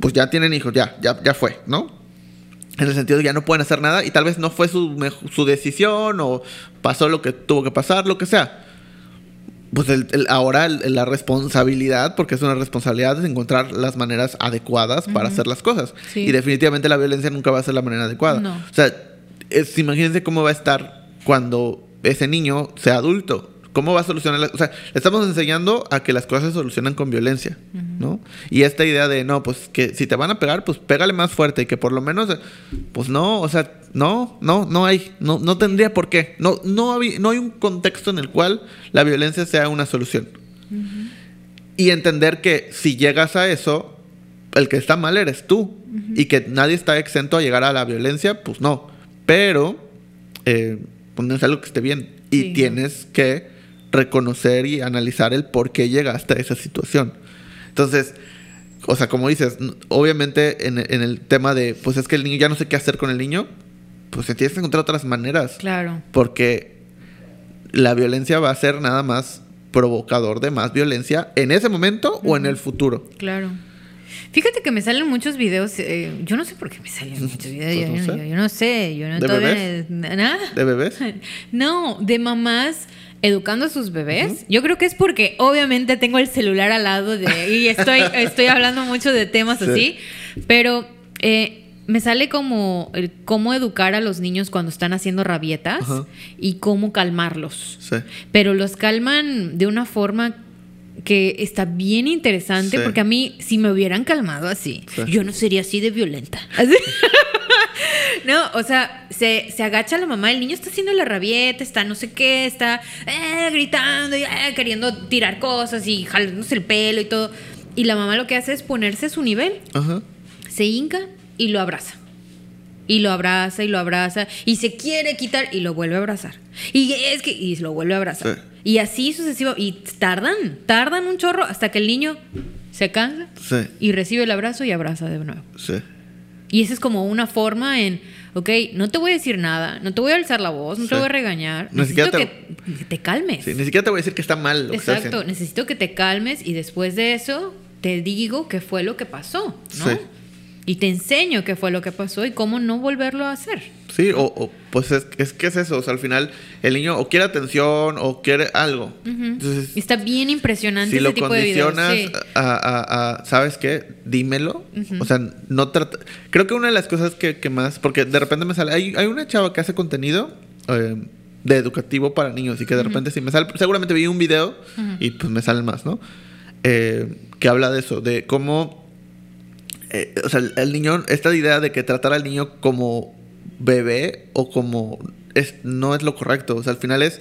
pues ya tienen hijos, ya, ya, ya fue, ¿no? En el sentido de que ya no pueden hacer nada y tal vez no fue su, su decisión o pasó lo que tuvo que pasar, lo que sea. Pues el- el- ahora el- la responsabilidad, porque es una responsabilidad, es encontrar las maneras adecuadas para hacer las cosas. Sí. Y definitivamente la violencia nunca va a ser la manera adecuada. No. O sea, es- imagínense cómo va a estar cuando ese niño sea adulto. ¿Cómo va a solucionar? la- o sea, estamos enseñando a que las cosas se solucionan con violencia, ¿no? Y esta idea de, no, pues que si te van a pegar, pues pégale más fuerte y que por lo menos, pues no, o sea, no, no, no hay, no, no tendría por qué. No, no, habi- no hay un contexto en el cual la violencia sea una solución. Y entender que si llegas a eso, el que está mal eres tú. Y que nadie está exento a llegar a la violencia, pues no. Pero, eh, pues no es algo que esté bien. Y Sí, tienes que reconocer y analizar el por qué llegaste a esa situación. Entonces, o sea, como dices, obviamente en, en el tema de, pues es que el niño ya no sé qué hacer con el niño, pues tienes que encontrar otras maneras. Claro. Porque la violencia va a ser nada más provocador de más violencia en ese momento o en el futuro. Claro. Fíjate que me salen muchos videos. eh, yo no sé por qué me salen muchos videos. Yo, no yo- sé. yo no sé. Yo no ¿De bebés? ¿Nada? ¿De bebés? No, de mamás educando a sus bebés. Yo creo que es porque obviamente tengo el celular al lado de, y estoy, estoy hablando mucho de temas Sí. así, pero eh, me sale como el cómo educar a los niños cuando están haciendo rabietas y cómo calmarlos. Sí. Pero los calman de una forma que está bien interesante Sí. porque a mí si me hubieran calmado así, Sí. yo no sería así de violenta. Así. No, o sea, se, se agacha la mamá, el niño está haciendo la rabieta, está no sé qué, está eh, gritando y eh, queriendo tirar cosas y jalándose el pelo y todo. Y la mamá lo que hace es ponerse a su nivel, Ajá. se hinca y lo abraza. Y lo abraza y lo abraza y se quiere quitar y lo vuelve a abrazar. Y es que y lo vuelve a abrazar. Sí. Y así sucesivo. Y tardan, tardan un chorro hasta que el niño se cansa Sí. y recibe el abrazo y abraza de nuevo. Sí. Y esa es como una forma en, ok, no te voy a decir nada, no te voy a alzar la voz, no Sí. te voy a regañar. Ni necesito te- que, te calmes. Sí, Ni siquiera te voy a decir que está mal lo Exacto, necesito que te calmes y después de eso te digo qué fue lo que pasó, ¿no? Sí. Y te enseño qué fue lo que pasó y cómo no volverlo a hacer. Sí, o, o, pues es, es que es eso. O sea, al final el niño o quiere atención o quiere algo. Entonces, Y Está bien impresionante si ese lo tipo de videos. condicionas sí. a, a- a- ¿sabes qué? Dímelo. O sea, no trata... Creo que una de las cosas que, que más... Porque de repente me sale... Hay, hay una chava que hace contenido eh, de educativo para niños y que de repente sí me sale... Seguramente vi un video y pues me salen más, ¿no? Eh, que habla de eso, de cómo... eh, o sea, el, niño... Esta idea de que tratar al niño como bebé o como... Es, no es lo correcto. O sea, al final es...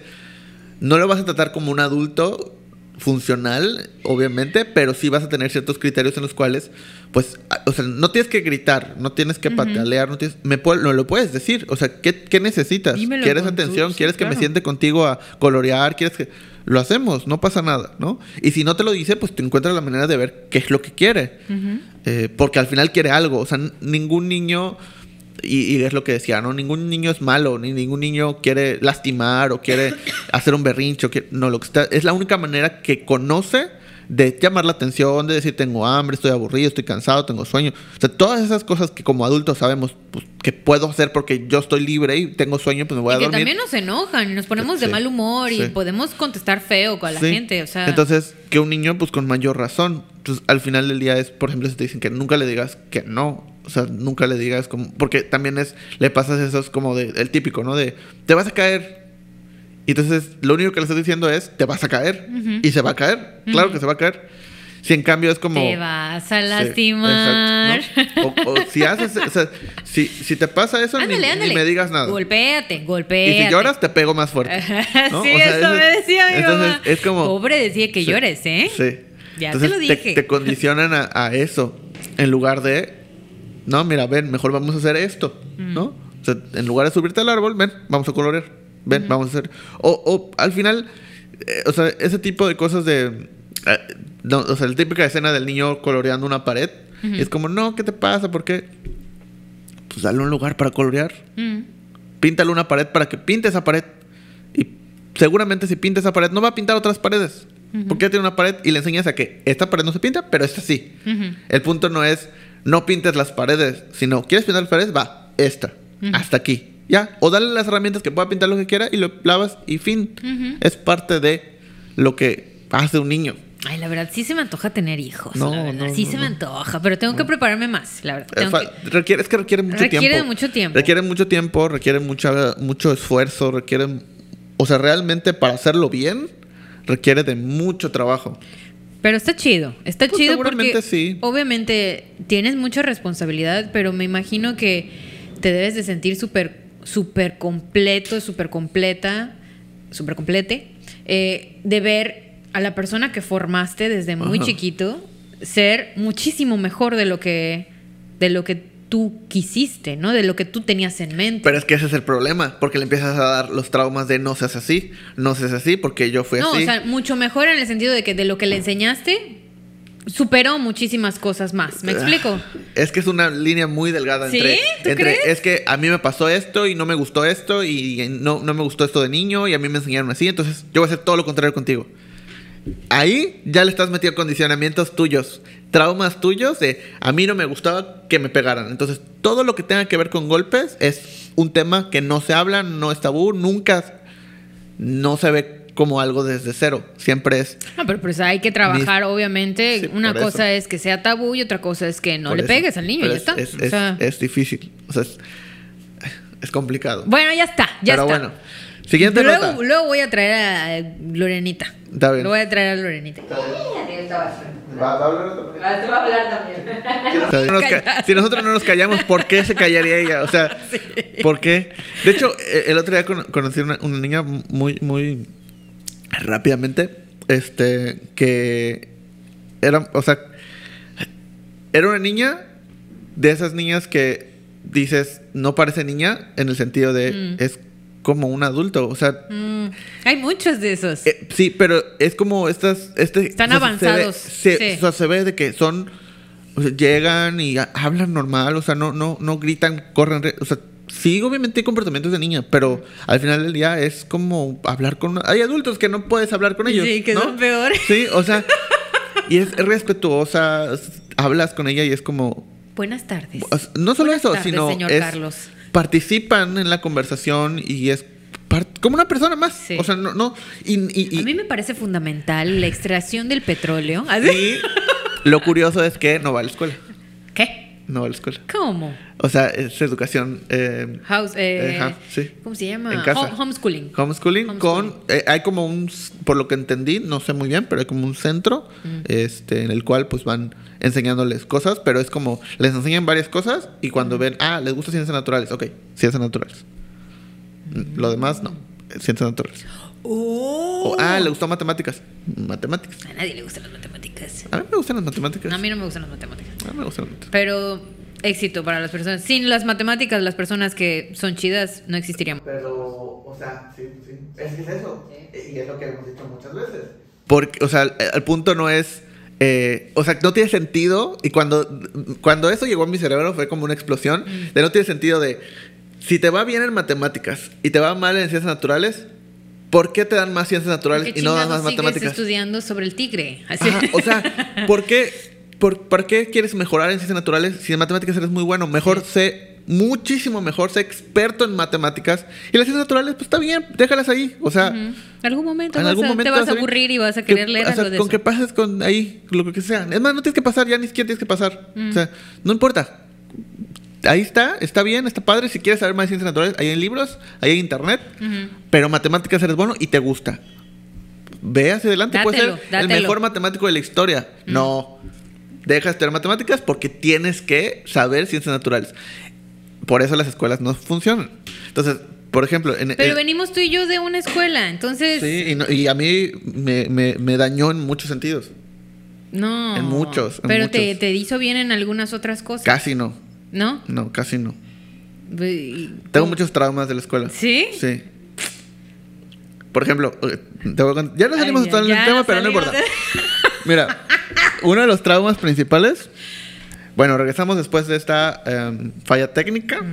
No lo vas a tratar como un adulto funcional, obviamente, pero sí vas a tener ciertos criterios en los cuales, pues, o sea, no tienes que gritar, no tienes que patalear, no tienes, me puedo- no lo puedes decir, o sea, ¿qué, qué necesitas? Dímelo ¿Quieres atención? tus- ¿Quieres que me siente contigo a colorear? ¿Quieres que lo hacemos? No pasa nada, ¿no? Y si no te lo dice, pues te encuentras la manera de ver qué es lo que quiere, Eh, porque al final quiere algo, o sea, ningún niño y, y es lo que decía, ¿no? Ningún niño es malo, ni ningún niño quiere lastimar o quiere hacer un berrincho. Que, no, lo que está, es la única manera que conoce de llamar la atención, de decir tengo hambre, estoy aburrido, estoy cansado, tengo sueño. O sea, todas esas cosas que como adultos sabemos pues, que puedo hacer porque yo estoy libre y tengo sueño, pues me voy Y a que dormir. también nos enojan y nos ponemos de mal humor y podemos contestar feo con la Sí. gente. O sea, Entonces, que un niño, pues con mayor razón. Entonces, al final del día es, por ejemplo, si te dicen que nunca le digas que no. O sea, nunca le digas como. Porque también es. Le pasas eso, es como de, el típico, ¿no? De. Te vas a caer. Y entonces, lo único que le estás diciendo es. Te vas a caer. Y se va a caer. Claro que se va a caer. Si en cambio es como. te vas a Sí, lastimar. exacto, ¿no? o, o si haces. O sea, si, si te pasa eso, ni- ándale, ni, me digas nada. Golpéate, golpéate. Y si lloras, te pego más fuerte. ¿no? sí, O sea, eso me decía mi mamá. Es como. Pobre decía que Sí, llores, ¿eh? Sí. Ya Entonces, te lo dije. Te, condicionan a, a eso. En lugar de. No, mira, ven, mejor vamos a hacer esto. ¿No? O sea, en lugar de subirte al árbol, ven, vamos a colorear. Ven, vamos a hacer. O, o al final. eh, o sea, ese tipo de cosas de. eh, no, o sea, la típica escena del niño coloreando una pared. Es como, no, ¿qué te pasa? ¿Por qué? Pues dale un lugar para colorear píntale una pared para que pinte esa pared. Y seguramente si pinta esa pared, no va a pintar otras paredes. Porque tiene una pared y le enseñas a que esta pared no se pinta, pero esta sí. El punto no es no pintes las paredes, sino quieres pintar las paredes, va, esta, hasta aquí. Ya, o dale las herramientas que pueda pintar lo que quiera y lo lavas y fin. Es parte de lo que hace un niño. Ay, la verdad, sí se me antoja tener hijos. No, la verdad. no, sí no, se me antoja, pero tengo que prepararme más, la verdad. Eh, Tengo fa- que- requiere, es que requiere mucho Requiere tiempo. de mucho tiempo. Requiere mucho tiempo, requiere mucha, mucho esfuerzo, requiere... O sea, realmente para hacerlo bien, requiere de mucho trabajo. Pero está chido, está Pues chido porque sí. obviamente tienes mucha responsabilidad, pero me imagino que te debes de sentir súper, súper completo, súper completa, súper complete, eh, de ver a la persona que formaste desde muy Ajá. chiquito ser muchísimo mejor de lo que, de lo que tú quisiste, ¿no? De lo que tú tenías en mente. Pero es que ese es el problema, porque le empiezas a dar los traumas de no seas así, no seas así, porque yo fui no, así. o sea, mucho mejor en el sentido de que de lo que le enseñaste superó muchísimas cosas más. ¿Me explico? Es que es una línea muy delgada ¿Sí? entre, ¿Tú entre crees? es que a mí me pasó esto y no me gustó esto y no, no me gustó esto de niño y a mí me enseñaron así, entonces yo voy a hacer todo lo contrario contigo. Ahí ya le estás metiendo condicionamientos tuyos, traumas tuyos de a mí no me gustaba que me pegaran. Entonces todo lo que tenga que ver con golpes es un tema que no se habla, no es tabú, nunca no se ve como algo desde cero. Siempre es No, pero pues hay que trabajar, obviamente. Sí, Una eso. cosa es que sea tabú y otra cosa es que no Por le eso. pegues al niño y Pero ya es- está. Es, O sea, es difícil. O sea, es, complicado. bueno, ya está, ya Pero está. bueno. Siguiente luego, nota. luego voy a traer a Lorenita. Está bien. Lo voy a traer a Lorenita. Si, nos ca- si nosotros no nos callamos, ¿por qué se callaría ella? O sea, ¿por qué? De hecho, eh, el otro día cono- conocí una, una niña muy, muy rápidamente, este, que era, o sea, era una niña de esas niñas que dices, no parece niña en el sentido de, es como un adulto, o sea, Mm, hay muchos de esos. eh, sí, pero es como estas. Este, Están o sea, se ve- avanzados, Se, sí. o sea, se ve de que son. o sea, llegan y ha- hablan normal, o sea, no, no, no gritan, corren. re- O sea, sí, obviamente hay comportamientos de niña, pero al final del día es como hablar con. Hay adultos que no puedes hablar con ellos. Sí, que ¿no? son peores. Sí, o sea. y es respetuosa, hablas con ella y es como. Buenas tardes. no solo Buenas eso, tardes, sino. señor es- Carlos. Participan en la conversación y es. como una persona más. Sí. O sea, no. no y, y- y- A mí me parece fundamental la extracción del petróleo. ¿Así? Y lo curioso es que no va a la escuela. ¿Qué? No va a la escuela. ¿Cómo? O sea, es educación eh, House, eh, Ajá, sí. ¿Cómo se llama? En casa. Home- homeschooling. homeschooling, Homeschooling. con... eh, hay como un... Por lo que entendí, no sé muy bien, pero hay como un centro Mm. este, en el cual pues van enseñándoles cosas, pero es como... Les enseñan varias cosas y cuando ven... Ah, les gusta ciencias naturales. Ok, ciencias naturales. Lo demás, no. Ciencias naturales. Oh. O, ah, le gustó matemáticas. Matemáticas. A nadie le gustan las matemáticas. A mí me gustan las matemáticas. No, a mí no me gustan las matemáticas. A mí me gustan las matemáticas. Pero éxito para las personas. Sin las matemáticas, las personas que son chidas no existirían. Pero, o sea, sí, sí. Es que es eso. Y es lo que hemos dicho muchas veces. Porque, o sea, el, el punto no es. Eh, o sea, no tiene sentido. Y cuando, cuando eso llegó a mi cerebro fue como una explosión. De no tiene sentido de. Si te va bien en matemáticas y te va mal en ciencias naturales, ¿por qué te dan más ciencias naturales ¿Qué y no dan más matemáticas? estudiando sobre el tigre? Así. Ajá, o sea, ¿por qué, por, ¿por qué quieres mejorar en ciencias naturales si en matemáticas eres muy bueno? Mejor sé, muchísimo mejor, sé experto en matemáticas. Y las ciencias naturales, pues está bien, déjalas ahí. O sea, algún momento, en algún a- momento te vas a aburrir y vas a que- querer leer o sea, algo de Con eso. que pases con ahí, lo que sea. Es más, no tienes que pasar, ya ni siquiera tienes que pasar. O sea, no importa. Ahí está, está bien, está padre. Si quieres saber más de ciencias naturales, ahí hay libros, ahí hay internet. Pero matemáticas eres bueno y te gusta. Ve hacia adelante, puedes Dátelo, ser el mejor matemático de la historia. No. Deja de estudiar matemáticas porque tienes que saber ciencias naturales. Por eso las escuelas no funcionan. Entonces, por ejemplo, en, Pero en- venimos tú y yo de una escuela, entonces. sí, y, no- y a mí me, me- me dañó en muchos sentidos. No. En muchos, en pero Te, muchos. te hizo bien en algunas otras cosas. Casi no. ¿No? No, casi no. Tengo muchos traumas de la escuela. ¿Sí? Sí. Por ejemplo, eh, te voy a cont- ya no salimos Ay, a todo ya, el tema, pero no importa. Mira, uno de los traumas principales. Bueno, regresamos después de esta em, falla técnica,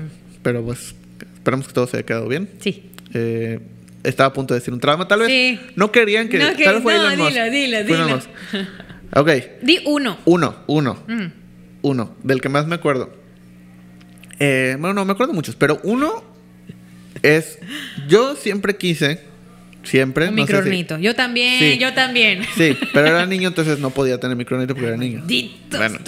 pero pues esperamos que todo se haya quedado bien. Sí. Eh, estaba a punto de decir un trauma, tal vez. Sí. No querían que. No, que- tal vez fue no, Elon Musk. dilo, dilo, Fue dilo. Elon Musk. Ok, Di uno. uno, uno, Mm. uno, del que más me acuerdo. Eh, bueno, no, me acuerdo muchos, pero uno es. Yo siempre quise, siempre. Un no sé si- micronito. Yo también, Sí. yo también. Sí, pero era niño, entonces no podía tener micronito porque era niño. Bueno.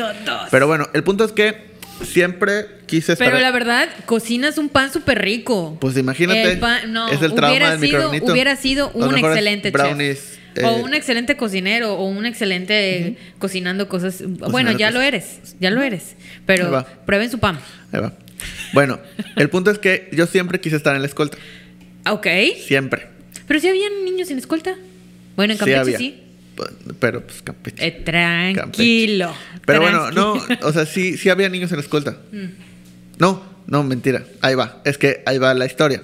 Pero bueno, el punto es que siempre quise estar. Pero la verdad, cocinas un pan súper rico. Pues imagínate, El pan- no, es el trauma hubiera del sido, micronito. Hubiera sido un excelente brownies, chef. eh, o un excelente cocinero, o un excelente cocinando cosas. bueno, ya cosas. lo eres, ya lo eres. Pero prueben su pan. Ahí va. Bueno, el punto es que yo siempre quise estar en la escolta. Ok. Siempre. Pero si habían niños sin escolta. Bueno, en Campeche sí. Pero pues Campeche. Eh, tranquilo. Pero bueno, no, o sea, sí, sí había niños en la escolta. Mm. No, no, mentira. Ahí va. Es que ahí va la historia.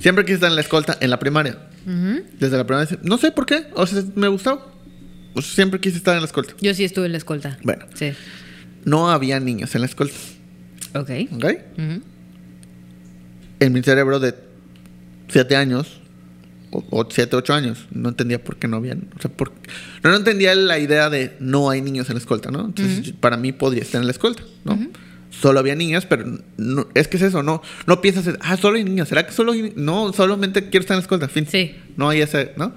Siempre quise estar en la escolta en la primaria. Desde la primaria. No sé por qué. O sea, me gustaba. O sea, siempre quise estar en la escolta. Yo sí estuve en la escolta. Bueno. Sí. No había niños en la escolta. Ok. ¿Ok? En mi cerebro de 7 años, 7, 8 años, no entendía por qué no habían. O sea, por, no, no entendía la idea de no hay niños en la escolta, ¿no? Entonces, para mí podría estar en la escolta, ¿no? Solo había niñas, pero no, es que es eso, no, no piensas, en, ah, solo hay niños, ¿será que solo hay ni-?" No, solamente quiero estar en la escolta, fin. Sí. No hay ese, ¿no?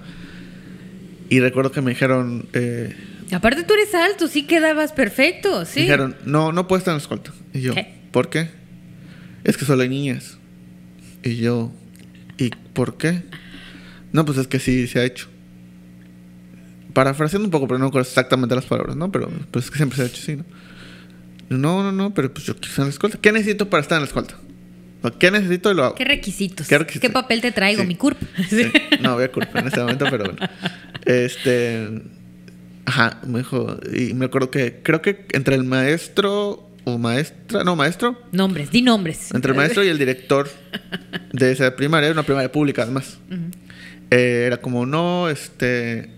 Y recuerdo que me dijeron, eh, Aparte tú eres alto, sí quedabas perfecto, sí. dijeron, no, no puedes estar en la escolta. Y yo, ¿Qué? ¿por qué? Es que solo hay niñas. Y yo, ¿y por qué? No, pues es que sí se ha hecho. Parafraseando un poco, pero no recuerdo exactamente las palabras, ¿no? Pero pues es que siempre se ha hecho así, ¿no? No, no, no, pero pues yo quiero estar en la escolta. ¿Qué necesito para estar en la escolta? ¿Qué necesito y lo hago? ¿Qué requisitos? ¿Qué requisitos? papel te traigo? Sí. Mi CURP. Sí. No, voy a culpa en este momento, pero bueno. Este. Ajá, me dijo. Y me acuerdo que creo que entre el maestro o maestra. No, maestro. Nombres, di nombres. Entre el maestro y el director de esa primaria, una primaria pública además. Eh, era como, no, este.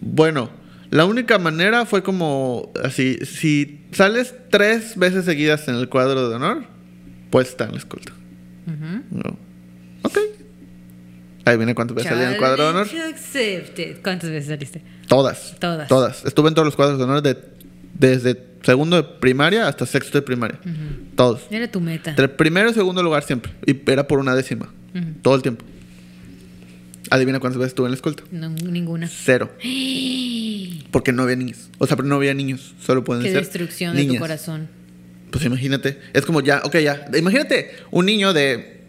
Bueno, la única manera fue como así: si sales tres veces seguidas en el cuadro de honor, puedes estar en la escolta. No. Ok. Ahí viene cuántas veces salí en el cuadro de honor. Accepted. ¿Cuántas veces saliste? Todas. Todas. Todas. Estuve en todos los cuadros de honor de, desde segundo de primaria hasta sexto de primaria. Todos. Era tu meta. Entre primero y segundo lugar siempre. Y era por una décima. Todo el tiempo. Adivina cuántas veces estuve en la escolta. No, ninguna. Cero. Porque no había niños. O sea, pero no había niños. Solo pueden Qué ser destrucción de tu corazón. Pues imagínate. Es como ya, ok, ya. Imagínate un niño de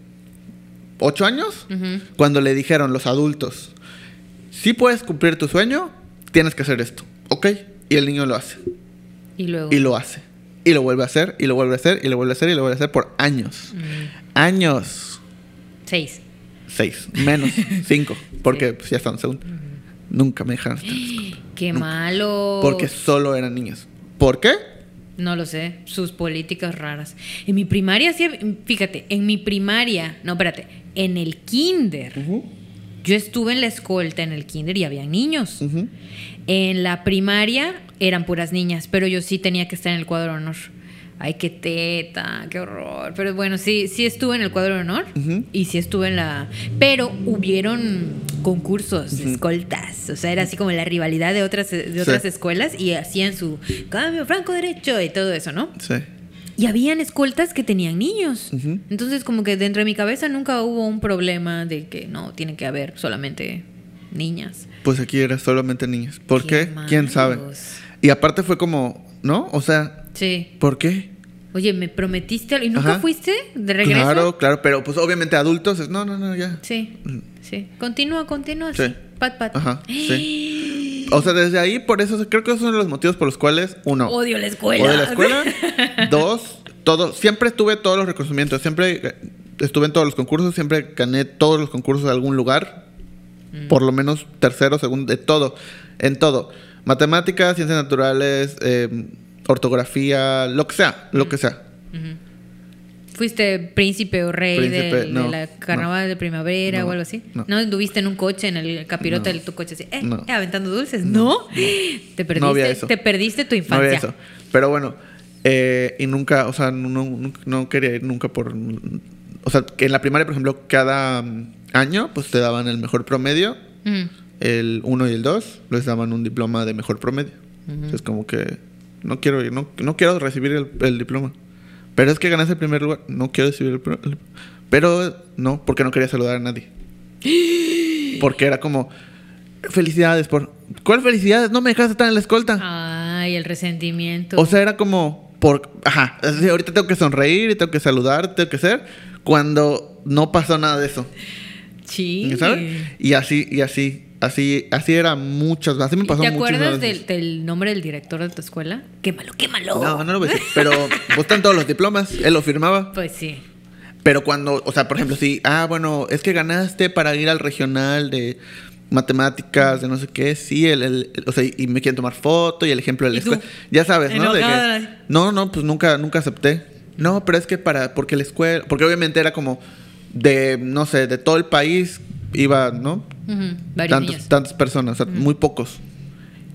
8 años cuando le dijeron los adultos, si puedes cumplir tu sueño, tienes que hacer esto. Ok. Y el niño lo hace. Y luego. Y lo hace. Y lo vuelve a hacer, y lo vuelve a hacer, y lo vuelve a hacer, y lo vuelve a hacer por años. Mm, Años. Seis. Seis. Menos. Cinco. Porque pues, ya están segundo. Nunca me dejaron estar en la. Qué Nunca. malo. Porque solo eran niños. ¿Por qué? No lo sé, sus políticas raras. En mi primaria, sí, fíjate, en mi primaria, no, espérate, en el kinder, yo estuve en la escolta en el kinder y había niños. En la primaria eran puras niñas, pero yo sí tenía que estar en el cuadro de honor. Ay, qué teta, qué horror. Pero bueno, sí, sí estuve en el cuadro de honor y sí estuve en la... Pero hubieron concursos, escoltas. O sea, era así como la rivalidad de otras, de otras Sí. escuelas y hacían su cambio franco-derecho y todo eso, ¿no? Sí. Y habían escoltas que tenían niños. Entonces, como que dentro de mi cabeza nunca hubo un problema de que no, tiene que haber solamente niñas. Pues aquí era solamente niños. ¿Por qué? Qué ¿Quién sabe? Y aparte fue como, ¿no? O sea, Sí. ¿por qué? Oye, ¿me prometiste algo? ¿Y nunca Ajá. fuiste de regreso? Claro, claro, pero pues obviamente adultos es, no, no, no, ya. Sí, Mm. sí. Continúa, continúa. Sí. Pat, pat. Ajá, sí. O sea, desde ahí, por eso creo que esos son los motivos por los cuales, uno, Odio la escuela. o de la escuela, dos, todo, siempre estuve todos los reconocimientos, siempre eh, estuve en todos los concursos, siempre gané todos los concursos de algún lugar, Mm. por lo menos tercero, segundo, de todo, en todo. Matemáticas, ciencias naturales, eh, ortografía, lo que sea, lo que sea. ¿Fuiste príncipe o rey Príncipe, del- no, de la carnaval de primavera No, o algo así? no. ¿No? ¿Anduviste en un coche, en el capirote de tu coche así, eh, No. eh, aventando dulces? ¿No? Te perdiste, No había eso. te perdiste tu No infancia. había eso. Pero bueno, eh, y nunca, o sea, no, quería ir nunca por... O sea, que en la primaria, por ejemplo, cada mm, año, pues te daban el mejor promedio, el 1 y el 2, les daban un diploma de mejor promedio. Es como que no quiero ir, no, no quiero recibir el, el diploma. Pero es que ganaste el primer lugar, no quiero recibir el, el- Pero no, porque no quería saludar a nadie. Porque era como, felicidades por... ¿Cuál felicidades? No me dejaste estar en la escolta. Ay, el resentimiento. O sea, era como por, ajá, ahorita tengo que sonreír y tengo que saludar, tengo que ser cuando no pasó nada de eso, sí. ¿sabes? Y así y así, así así era muchas, así me ¿Y pasó ¿Te muchas acuerdas veces. del, del nombre del director de tu escuela? Quémalo, quémalo. No, no lo voy a decir, pero pues están todos los diplomas, él lo firmaba. Pues sí. Pero cuando, o sea, por ejemplo, si, ah, bueno, es que ganaste para ir al regional de matemáticas, de no sé qué, sí, el, el- el- o sea, y me quieren tomar foto y el ejemplo de la escuela. Ya sabes, ¿no? De que- Enojada. no, no, pues nunca, nunca acepté. No, pero es que para, porque la escuela, porque obviamente era como de, no sé, de todo el país iba, ¿no? Ujú, Varios Tantos- niños. tantas personas, o sea, muy pocos.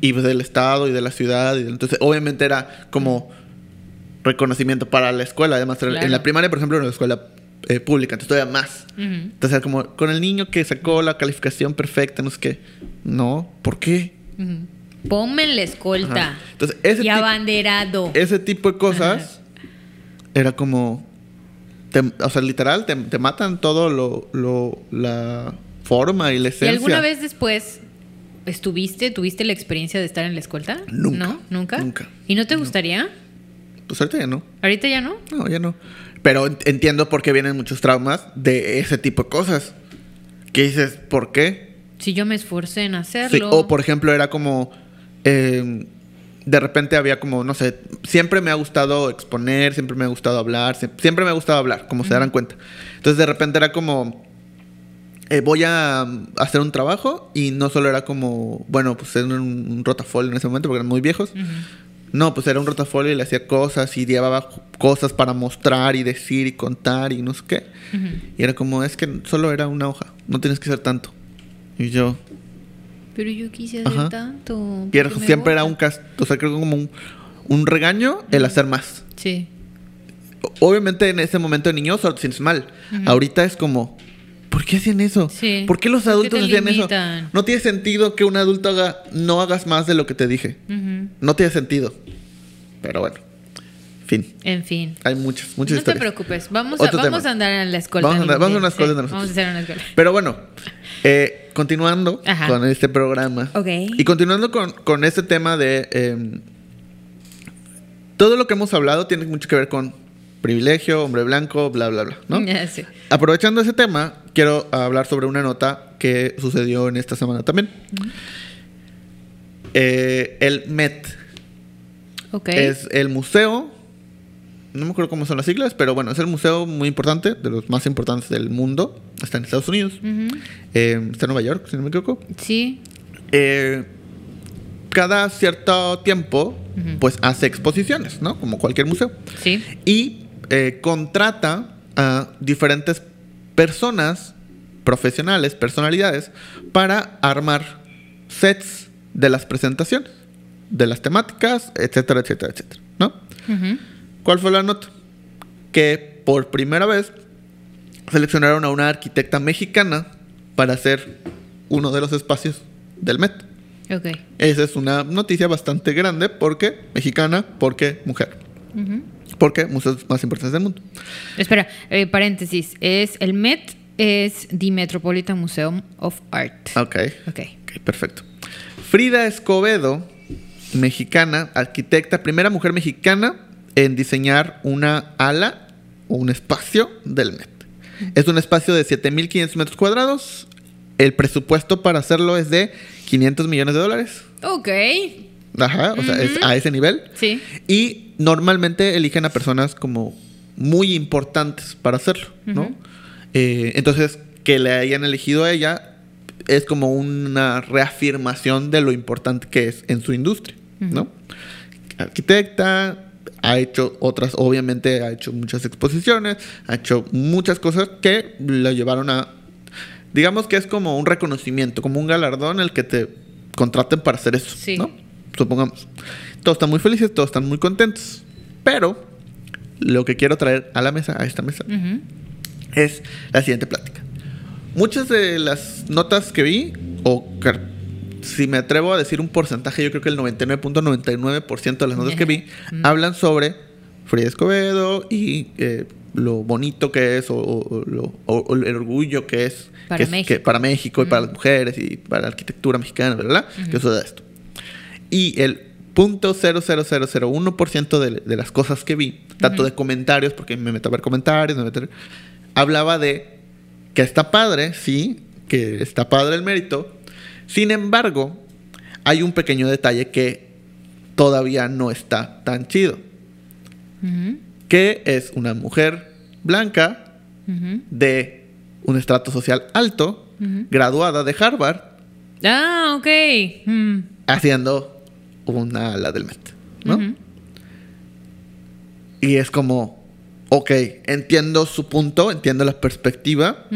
Y pues del estado y de la ciudad. Y entonces, obviamente era como reconocimiento para la escuela. Además, en la primaria, por ejemplo, era una escuela eh, pública, entonces todavía más. Entonces era como, con el niño que sacó la calificación perfecta, no sé qué. No, ¿por qué? Ponme en la escolta. Ajá. Entonces, ese y abanderado. Ese tipo de cosas era como, te- o sea, literal, te, te matan todo lo, lo, la forma y la ¿Y esencia. alguna vez después estuviste, tuviste la experiencia de estar en la escolta? Nunca. ¿No? ¿Nunca? Nunca. ¿Y no te gustaría? Pues ahorita ya no. ¿Ahorita ya no? No, ya no. Pero en- entiendo por qué vienen muchos traumas de ese tipo de cosas. Que dices, ¿por qué? Si yo me esforcé en Sí, hacerlo. o por ejemplo, era como. eh, de repente había como, no sé, siempre me ha gustado exponer, siempre me ha gustado hablar, sie- siempre me ha gustado hablar, como se darán cuenta. Entonces de repente era como. Eh, voy a um, hacer un trabajo y no solo era como, bueno, pues era un, un rotafolio en ese momento porque eran muy viejos. No, pues era un rotafolio y le hacía cosas y llevaba cosas para mostrar y decir y contar y no sé qué. Y era como, es que solo era una hoja, no tienes que hacer tanto. Y yo, Pero yo quise hacer Ajá. tanto. me siempre era un cast o sea, creo que como un, un regaño el hacer más. Sí. Obviamente en ese momento de niño solo te sientes mal. Ahorita es como, ¿por qué hacen eso? Sí. ¿Por qué los ¿Por qué adultos te hacían eso? No tiene sentido que un adulto haga, no hagas más de lo que te dije. No tiene sentido. Pero bueno, fin. En fin. Hay muchas, muchas no historias. te preocupes. Vamos, a, vamos a andar en la escuela. Vamos a andar- vamos a una escuela de nosotros. Vamos a hacer una escuela. Pero bueno, eh, continuando Ajá. con este programa. Ok. Y continuando con, con este tema de... eh, todo lo que hemos hablado tiene mucho que ver con privilegio, hombre blanco, bla, bla, bla, ¿no? Aprovechando ese tema, quiero hablar sobre una nota que sucedió en esta semana también. Eh, el Met Ok. es el museo no me acuerdo cómo son las siglas, pero bueno, es el museo muy importante, de los más importantes del mundo. Está en Estados Unidos. Eh, está en Nueva York, si no me equivoco. Sí. Eh, cada cierto tiempo, pues hace exposiciones, ¿no? Como cualquier museo. Sí. Y eh, contrata a diferentes personas, profesionales, personalidades, para armar sets de las presentaciones, de las temáticas, etcétera, etcétera, etcétera, ¿no? Ujú. ¿Cuál fue la nota? Que por primera vez seleccionaron a una arquitecta mexicana para hacer uno de los espacios del Met. Ok. Esa es una noticia bastante grande porque mexicana, porque mujer. Porque museos más importantes del mundo. Espera, eh, paréntesis. Es el Met es The Metropolitan Museum of Art. Ok, Ok. ok, perfecto. Frida Escobedo, mexicana, arquitecta, primera mujer mexicana en diseñar una ala o un espacio del Met. Es un espacio de 7.500 metros cuadrados. El presupuesto para hacerlo es de 500 millones de dólares. Ok. Ajá, o sea, es a ese nivel. Sí. Y normalmente eligen a personas como muy importantes para hacerlo, ¿no? Eh, entonces, que le hayan elegido a ella es como una reafirmación de lo importante que es en su industria, ¿no? Arquitecta, ha hecho otras, obviamente ha hecho muchas exposiciones, ha hecho muchas cosas que lo llevaron a, digamos que es como un reconocimiento, como un galardón el que te contraten para hacer eso, Sí. ¿no? Supongamos. Todos están muy felices, todos están muy contentos, pero lo que quiero traer a la mesa, a esta mesa, Ujú. es la siguiente plática. Muchas de las notas que vi, o que- si me atrevo a decir un porcentaje, yo creo que el 99.99% de las notas que vi Mm. hablan sobre Frida Escobedo y eh, lo bonito que es, o, o- o lo- o- o el orgullo que es, Para que es- México. que para México y para las mujeres y para la arquitectura mexicana, ¿verdad? Que eso da esto. Y el punto de, de las cosas que vi, tanto de comentarios, porque me meto a ver comentarios, me meto a ver- hablaba de que está padre, sí, que está padre el mérito. Sin embargo, hay un pequeño detalle que todavía no está tan chido, que es una mujer blanca de un estrato social alto, graduada de Harvard, Ah, ok. Mm. haciendo una ala del Met, ¿no? Y es como, ok, entiendo su punto, entiendo la perspectiva,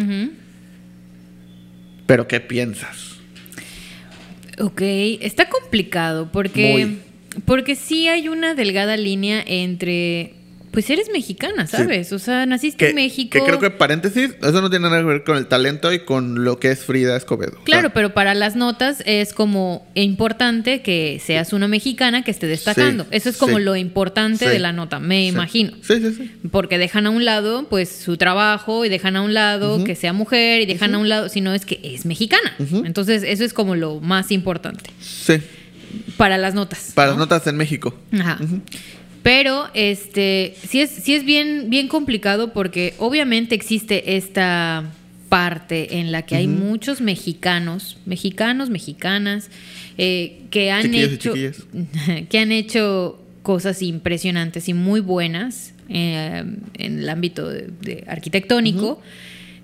pero ¿qué piensas? Ok, está complicado porque, Muy. porque sí hay una delgada línea entre, pues eres mexicana, ¿sabes? O sea, naciste Que, en México. que creo que paréntesis, eso no tiene nada que ver con el talento y con lo que es Frida Escobedo. O sea, Claro, pero para las notas es como importante que seas una mexicana que esté destacando. Sí, Eso es como sí, lo importante de la nota, me imagino. Sí, sí, sí. Porque dejan a un lado, pues, su trabajo y dejan a un lado que sea mujer y dejan a un lado, si no es que es mexicana. Entonces, eso es como lo más importante Sí, para las notas. para ¿no? las notas en México. Ajá. Pero este sí es, sí es bien, bien complicado porque obviamente existe esta parte en la que hay muchos mexicanos, mexicanos, mexicanas, eh, que han Chiquillos hecho que han hecho cosas impresionantes y muy buenas eh, en el ámbito de, de arquitectónico.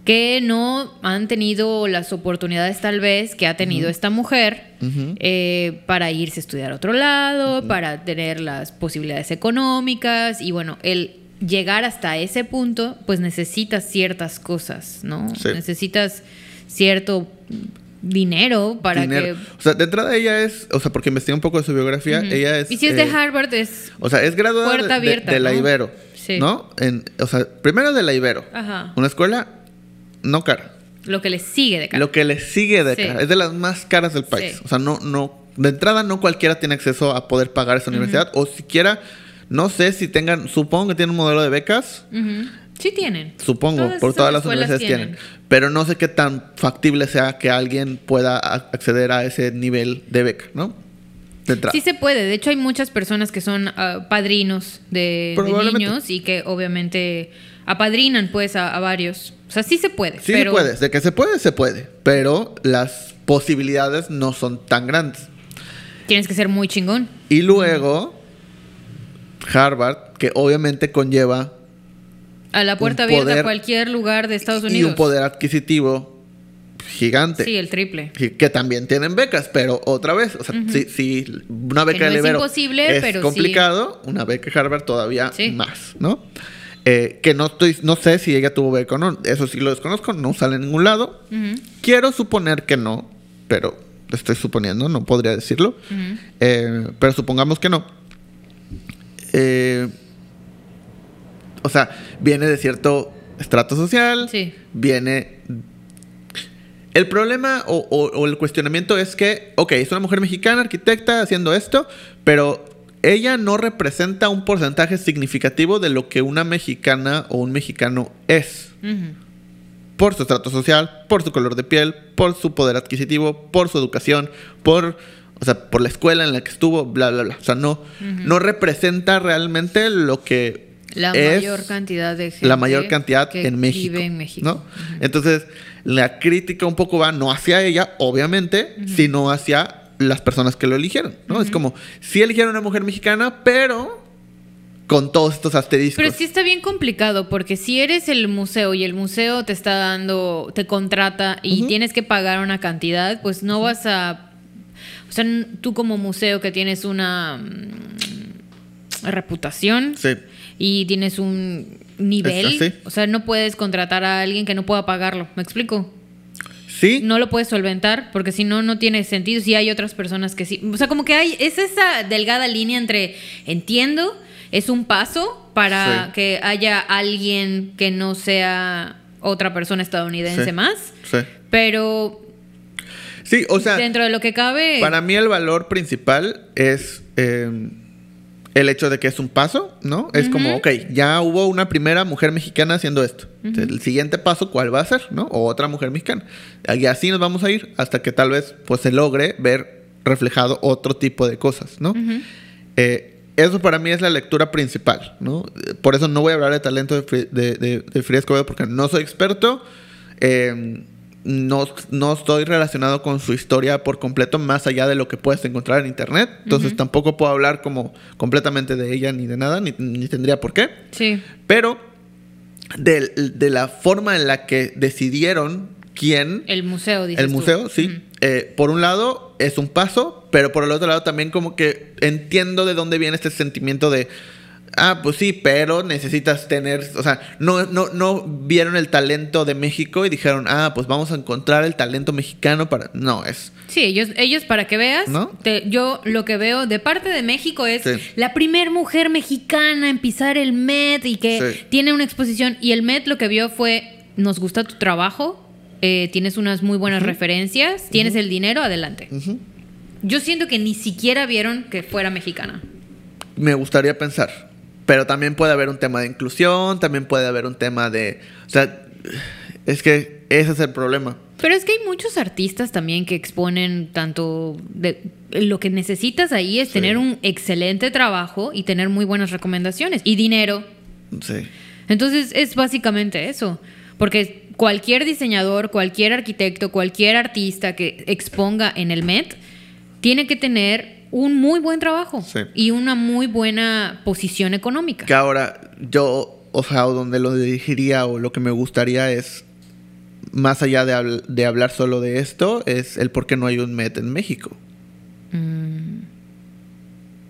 Que no han tenido las oportunidades tal vez que ha tenido esta mujer eh, para irse a estudiar a otro lado, para tener las posibilidades económicas y bueno, el llegar hasta ese punto, pues necesitas ciertas cosas, ¿no? Sí. Necesitas cierto dinero para Dinero. que... O sea, de entrada ella es, o sea, porque investigué un poco de su biografía, ella es... y si es de eh, Harvard es... O sea, es graduada de, de la ¿no? Ibero, Sí. ¿no? En, o sea, primero de la Ibero. Ajá. Una escuela no cara. Lo que le sigue de cara. Lo que le sigue de Sí. cara. Es de las más caras del país. Sí. O sea, no, no, de entrada no cualquiera tiene acceso a poder pagar esa universidad. O siquiera, no sé si tengan, supongo que tienen un modelo de becas. Sí tienen. Supongo, Todas por todas las universidades tienen. Pero no sé qué tan factible sea que alguien pueda acceder a ese nivel de beca, ¿no? De entrada. Sí se puede. De hecho, hay muchas personas que son ah, padrinos de, niños y que obviamente apadrinan pues a, a varios. O sea, sí se puede. Sí pero se puede, de que se puede, se puede. Pero las posibilidades no son tan grandes. Tienes que ser muy chingón. Y luego, Harvard, que obviamente conlleva A la puerta abierta poder a cualquier lugar de Estados y Unidos. un poder adquisitivo gigante. Sí, el triple. Y que también tienen becas, pero otra vez, o sea, si, si una beca Que no de es Libero imposible, es pero sí. complicado, una beca Harvard todavía Sí. más, ¿no? Eh, que no estoy, no sé si ella tuvo beca o no, eso sí lo desconozco, no sale en ningún lado. Quiero suponer que no, pero estoy suponiendo, no podría decirlo. Eh, pero supongamos que no. Eh, o sea, viene de cierto estrato social. Sí. Viene. El problema o, o- o el cuestionamiento es que, ok, es una mujer mexicana, arquitecta, haciendo esto, pero ella no representa un porcentaje significativo de lo que una mexicana o un mexicano es por su estrato social, por su color de piel, por su poder adquisitivo, por su educación, por, o sea, por la escuela en la que estuvo, bla, bla, bla. O sea, no, no representa realmente lo que La es mayor cantidad de gente. la mayor cantidad que en México, Vive en México. ¿no? Entonces, la crítica un poco va no hacia ella, obviamente, sino hacia las personas que lo eligieron, ¿no? Es como, sí eligieron una mujer mexicana, pero con todos estos asteriscos. Pero sí está bien complicado porque si eres el museo y el museo te está dando, te contrata y tienes que pagar una cantidad, pues no vas a, o sea, tú como museo que tienes una mm, reputación Sí. y tienes un nivel, o sea, no puedes contratar a alguien que no pueda pagarlo, ¿me explico? Sí, No lo puedes solventar porque si no, no tiene sentido. Si hay otras personas que sí. O sea, como que hay, es esa delgada línea entre entiendo, es un paso para Sí. que haya alguien que no sea otra persona estadounidense Sí. más, sí. pero Sí, o sea, dentro de lo que cabe. Para mí el valor principal es eh, el hecho de que es un paso, ¿no? Es como, ok, ya hubo una primera mujer mexicana haciendo esto. El siguiente paso, ¿cuál va a ser? ¿No? O otra mujer mexicana. Y así nos vamos a ir hasta que tal vez pues se logre ver reflejado otro tipo de cosas, ¿no? Eh, eso para mí es la lectura principal, ¿no? Por eso no voy a hablar de talento de, de, de- de Frida Escobedo porque no soy experto. Eh, no, no estoy relacionado con su historia por completo, más allá de lo que puedes encontrar en internet. Entonces tampoco puedo hablar como completamente de ella ni de nada, ni, ni tendría por qué. Sí. Pero de, de la forma en la que decidieron quién El museo, dices el tú. museo, sí. Eh, por un lado es un paso, pero por el otro lado también como que entiendo de dónde viene este sentimiento de, ah, pues sí, pero necesitas tener, o sea, no, no, no vieron el talento de México y dijeron, ah, pues vamos a encontrar el talento mexicano para... No, es... Sí, ellos, ellos para que veas, ¿No? te- yo lo que veo de parte de México es Sí. la primer mujer mexicana en pisar el Met y que Sí. tiene una exposición. Y el Met lo que vio fue, nos gusta tu trabajo, eh, tienes unas muy buenas referencias, tienes el dinero, adelante. Yo siento que ni siquiera vieron que fuera mexicana. Me gustaría pensar. Pero también puede haber un tema de inclusión, también puede haber un tema de... O sea, es que ese es el problema. Pero es que hay muchos artistas también que exponen tanto de lo que necesitas ahí es Sí. tener un excelente trabajo y tener muy buenas recomendaciones y dinero. Sí. Entonces es básicamente eso, porque cualquier diseñador, cualquier arquitecto, cualquier artista que exponga en el Met tiene que tener un muy buen trabajo Sí. y una muy buena posición económica. Que ahora yo, o sea, donde lo dirigiría o lo que me gustaría es, más allá de, habl- de hablar solo de esto, es el por qué no hay un MET en México.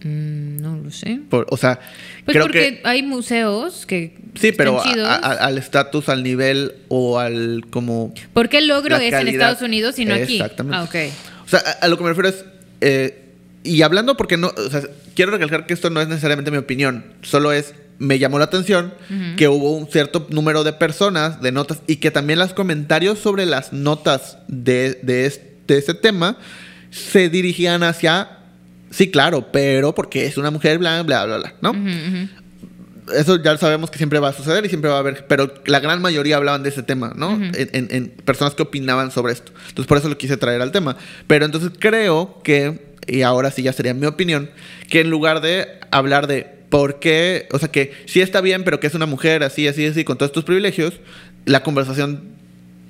Mm, no lo sé. Por- o sea, Pues creo porque que... hay museos que Sí, están pero a- chidos. a- a- al estatus, al nivel o al como... ¿Por qué el logro es en. Estados Unidos y no aquí? Exactamente. Ah. O sea, a, a lo que me refiero es... eh, y hablando porque no... O sea, quiero recalcar que esto no es necesariamente mi opinión. Solo es... Me llamó la atención que hubo un cierto número de personas, de notas, y que también los comentarios sobre las notas de, de, este, de tema se dirigían hacia... Sí, claro, pero porque es una mujer, bla, bla, bla, bla, ¿no? Eso ya sabemos que siempre va a suceder y siempre va a haber, pero la gran mayoría hablaban de ese tema, ¿no? en, en- en personas que opinaban sobre esto. Entonces por eso lo quise traer al tema. Pero entonces creo que, y ahora sí ya sería mi opinión, que en lugar de hablar de por qué, o sea que sí está bien, pero que es una mujer así, así, así, con todos estos privilegios, la conversación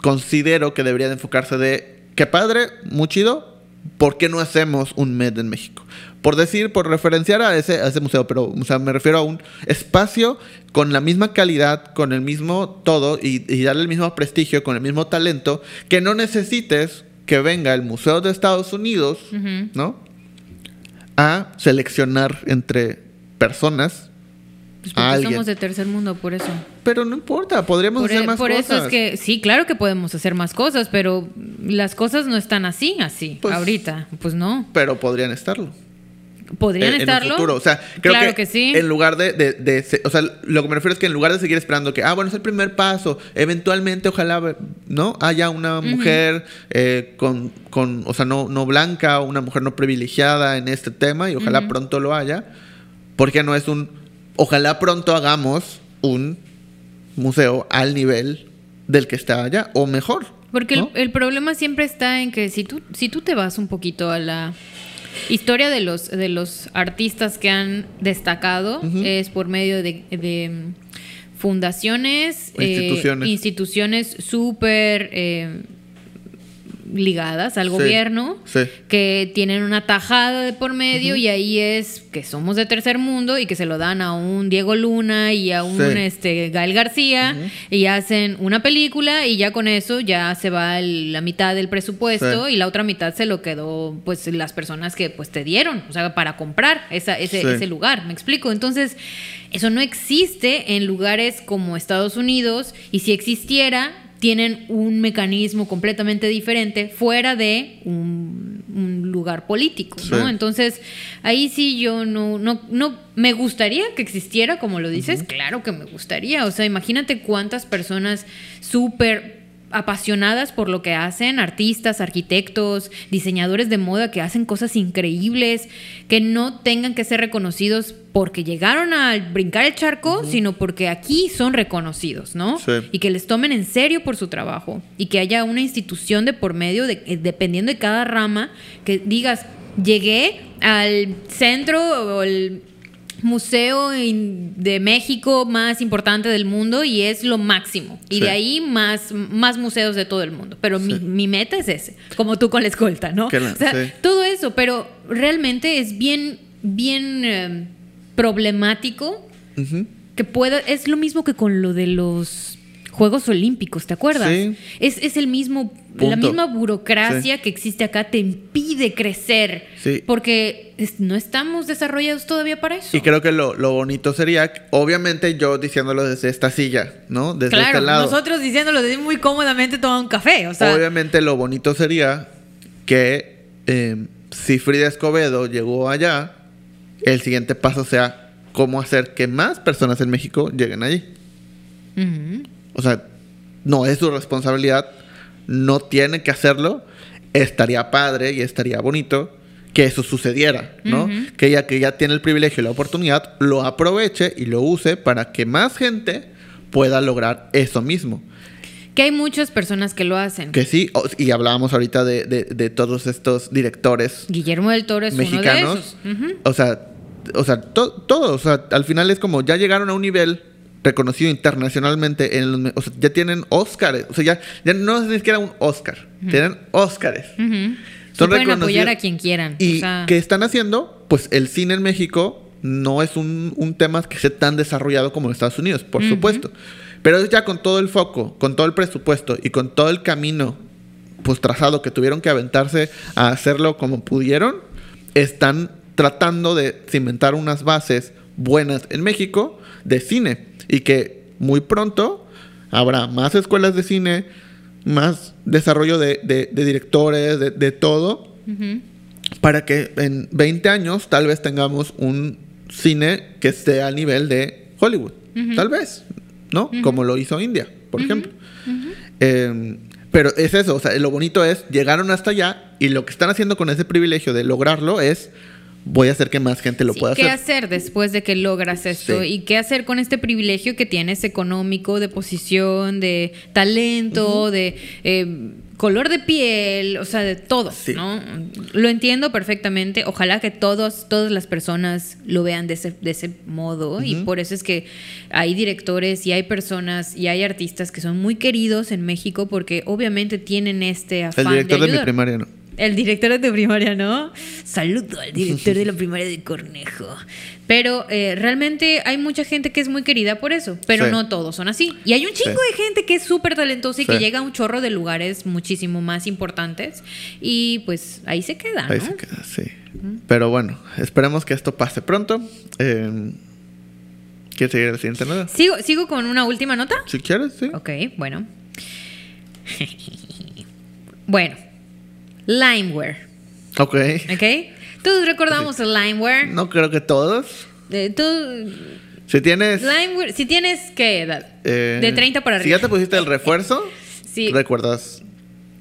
considero que debería de enfocarse de, qué padre, muy chido, ¿por qué no hacemos un MED en México? por decir, por referenciar a ese, a ese museo, pero o sea, me refiero a un espacio con la misma calidad, con el mismo todo y, y darle el mismo prestigio, con el mismo talento, que no necesites que venga el Museo de Estados Unidos, ¿no? A seleccionar entre personas Pues a porque alguien. somos de tercer mundo, por eso. Pero no importa, podríamos Por, hacer e- más por cosas. eso es que, sí, claro que podemos hacer más cosas, pero las cosas no están así, así, Pues- ahorita. Pues no. Pero podrían estarlo. ¿Podrían en- en un estarlo? futuro. O sea, creo claro que, que, sí. en lugar de, de- de se- O sea, lo que me refiero es que en lugar de seguir esperando que, ah, bueno, es el primer paso, eventualmente, ojalá, ¿no? Haya una mujer eh, con, con, o sea, no, no blanca, una mujer no privilegiada en este tema y ojalá pronto lo haya. Porque no es un. Ojalá pronto hagamos un museo al nivel del que está allá, o mejor. Porque el- el, problema siempre está en que si tú, si tú te vas un poquito a la historia de los, de los artistas que han destacado, es por medio de, de, fundaciones, eh, Instituciones. instituciones súper eh, ligadas al Sí, gobierno, sí. que tienen una tajada de por medio y ahí es que somos de tercer mundo y que se lo dan a un Diego Luna y a un Sí. este Gael García y hacen una película y ya con eso ya se va el- la mitad del presupuesto y la otra mitad se lo quedó pues las personas que pues te dieron, o sea, para comprar esa, ese, Sí. ese lugar, ¿me explico? Entonces, eso no existe en lugares como Estados Unidos y si existiera tienen un mecanismo completamente diferente fuera de un, un lugar político, ¿no? Entonces, ahí sí yo no, no, no, me gustaría que existiera, como lo dices, claro que me gustaría, o sea, imagínate cuántas personas súper apasionadas por lo que hacen, artistas, arquitectos, diseñadores de moda que hacen cosas increíbles, que no tengan que ser reconocidos porque llegaron a brincar el charco, sino porque aquí son reconocidos, ¿no? Sí. Y que les tomen en serio por su trabajo y que haya una institución de por medio, de, eh, dependiendo de cada rama, que digas, llegué al centro o el museo de México más importante del mundo y es lo máximo. Y Sí. de ahí más, más museos de todo el mundo. Pero mi, mi meta es ese, como tú con la escolta, ¿no? O sea, sí. todo eso, pero realmente es bien, bien eh, problemático que pueda, es lo mismo que con lo de los Juegos Olímpicos, ¿te acuerdas? Sí. Es, es el mismo, la misma burocracia que existe acá te impide crecer. Sí. Porque es- no estamos desarrollados todavía para eso. Y creo que lo, lo bonito sería, obviamente yo diciéndolo desde esta silla, ¿no? Desde claro, este lado. nosotros diciéndolo de muy cómodamente tomando un café, o sea, obviamente lo bonito sería que eh, si Frida Escobedo llegó allá, el siguiente paso sea cómo hacer que más personas en México lleguen allí. O sea, no es su responsabilidad, no tiene que hacerlo. Estaría padre y estaría bonito que eso sucediera, ¿no? Que ella que ya tiene el privilegio y la oportunidad, lo aproveche y lo use para que más gente pueda lograr eso mismo. que hay muchas personas que lo hacen. Que sí, y hablábamos ahorita de, de- de todos estos directores Guillermo del Toro es uno de mexicanos. esos. O sea, o sea, to- todo, o sea, al final es como ya llegaron a un nivel reconocido internacionalmente, en los o sea, ya tienen Óscares, o sea, ya, ya no es ni siquiera un Óscar, tienen Óscares. Ujú. Sí Son pueden apoyar a quien quieran. ¿Y o sea, qué están haciendo? Pues el cine en México no es un, un tema que esté tan desarrollado como en Estados Unidos, por supuesto. Pero ya con todo el foco, con todo el presupuesto y con todo el camino pues trazado que tuvieron que aventarse a hacerlo como pudieron, están tratando de cimentar unas bases buenas en México de cine y que muy pronto habrá más escuelas de cine, más desarrollo de, de- de directores, de, de todo, para que en 20 años tal vez tengamos un cine que esté a nivel de Hollywood. Tal vez, ¿no? Como lo hizo India, por ejemplo. Eh, pero es eso, o sea, lo bonito es, llegaron hasta allá y lo que están haciendo con ese privilegio de lograrlo es, voy a hacer que más gente lo Sí, pueda ¿Qué hacer. hacer después de que logras esto? Sí. ¿Y qué hacer con este privilegio que tienes económico, de posición, de talento, de eh, color de piel, o sea, de todo, Sí. ¿no? Lo entiendo perfectamente. Ojalá que todos, todas las personas lo vean de ese, de ese modo. Y por eso es que hay directores y hay personas y hay artistas que son muy queridos en México porque obviamente tienen este afán El director de, mi ayudar. primaria, ¿no? El director de tu primaria, ¿no? Saludo al director de la primaria de Cornejo. Pero eh, realmente hay mucha gente que es muy querida por eso, pero Sí. no todos son así. Y hay un chingo Sí. de gente que es súper talentosa y que llega a un chorro de lugares muchísimo más importantes y pues ahí se queda, ¿no? Ahí se queda, sí. Pero bueno, esperemos que esto pase pronto. Eh, ¿Quieres seguir a la siguiente nota? ¿Sigo, ¿Sigo con una última nota? Si quieres, sí. Ok, bueno. bueno, Limeware, Ok. ¿ok? Todos recordamos el Limeware. No creo que todos. Eh, tú- Si tienes. Limeware, si tienes, ¿qué edad? eh, de 30 para Si arriba. ya te pusiste el refuerzo, Sí, recuerdas.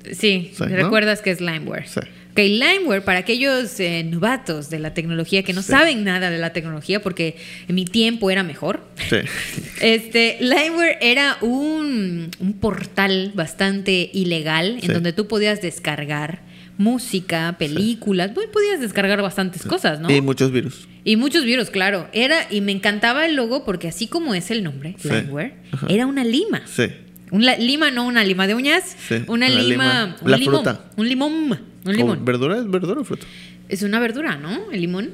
sí, Sí, ¿no? recuerdas que es Limeware. Sí. Ok, Limeware, para aquellos eh, novatos de la tecnología que no Sí. saben nada de la tecnología, porque en mi tiempo era mejor. Sí. Este, Limeware era un, un portal bastante ilegal en Sí. donde tú podías descargar música, películas, tú podías descargar bastantes cosas, ¿no? Y muchos virus. Y muchos virus, claro. Era, y me encantaba el logo porque así como es el nombre, Sí. Era una lima. Sí. Una lima, no una lima de uñas, Sí, una, una lima, lima. un La limón, fruta. un limón, un ¿Como limón. ¿Verdura? ¿Es verdura o fruta? Es una verdura, ¿no? El limón.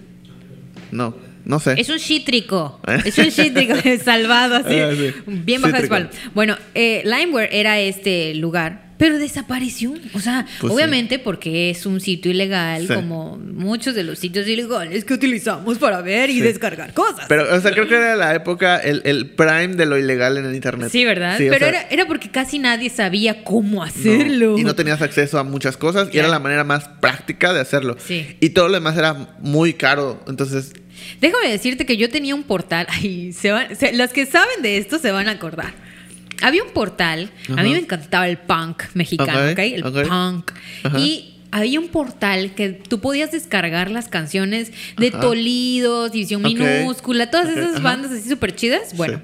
No, no sé. Es un cítrico. ¿Eh? Es un cítrico salvado así. Ah, sí. Bien baja de espalda. Bueno, eh, Limeware era este lugar, pero desapareció. O sea, Pues sí. obviamente porque es un sitio ilegal, Sí. como muchos de los sitios ilegales que utilizamos para ver y Sí. descargar cosas. Pero, o sea, creo que era la época, el, el prime de lo ilegal en el internet. sí, ¿verdad? Pero sea, era, era porque casi nadie sabía cómo no, hacerlo. y no tenías acceso a muchas cosas y era la manera más práctica de hacerlo. Sí. Y todo lo demás era muy caro. Entonces, Déjame decirte que yo tenía un portal. Ay, se van- se- los que saben de esto se van a acordar. Había un portal. A mí me encantaba el punk mexicano, Ok, ¿ok? El punk. Y había un portal que tú podías descargar las canciones de Ajá. Tolidos, División minúscula, todas esas ajá. bandas así súper chidas. Bueno,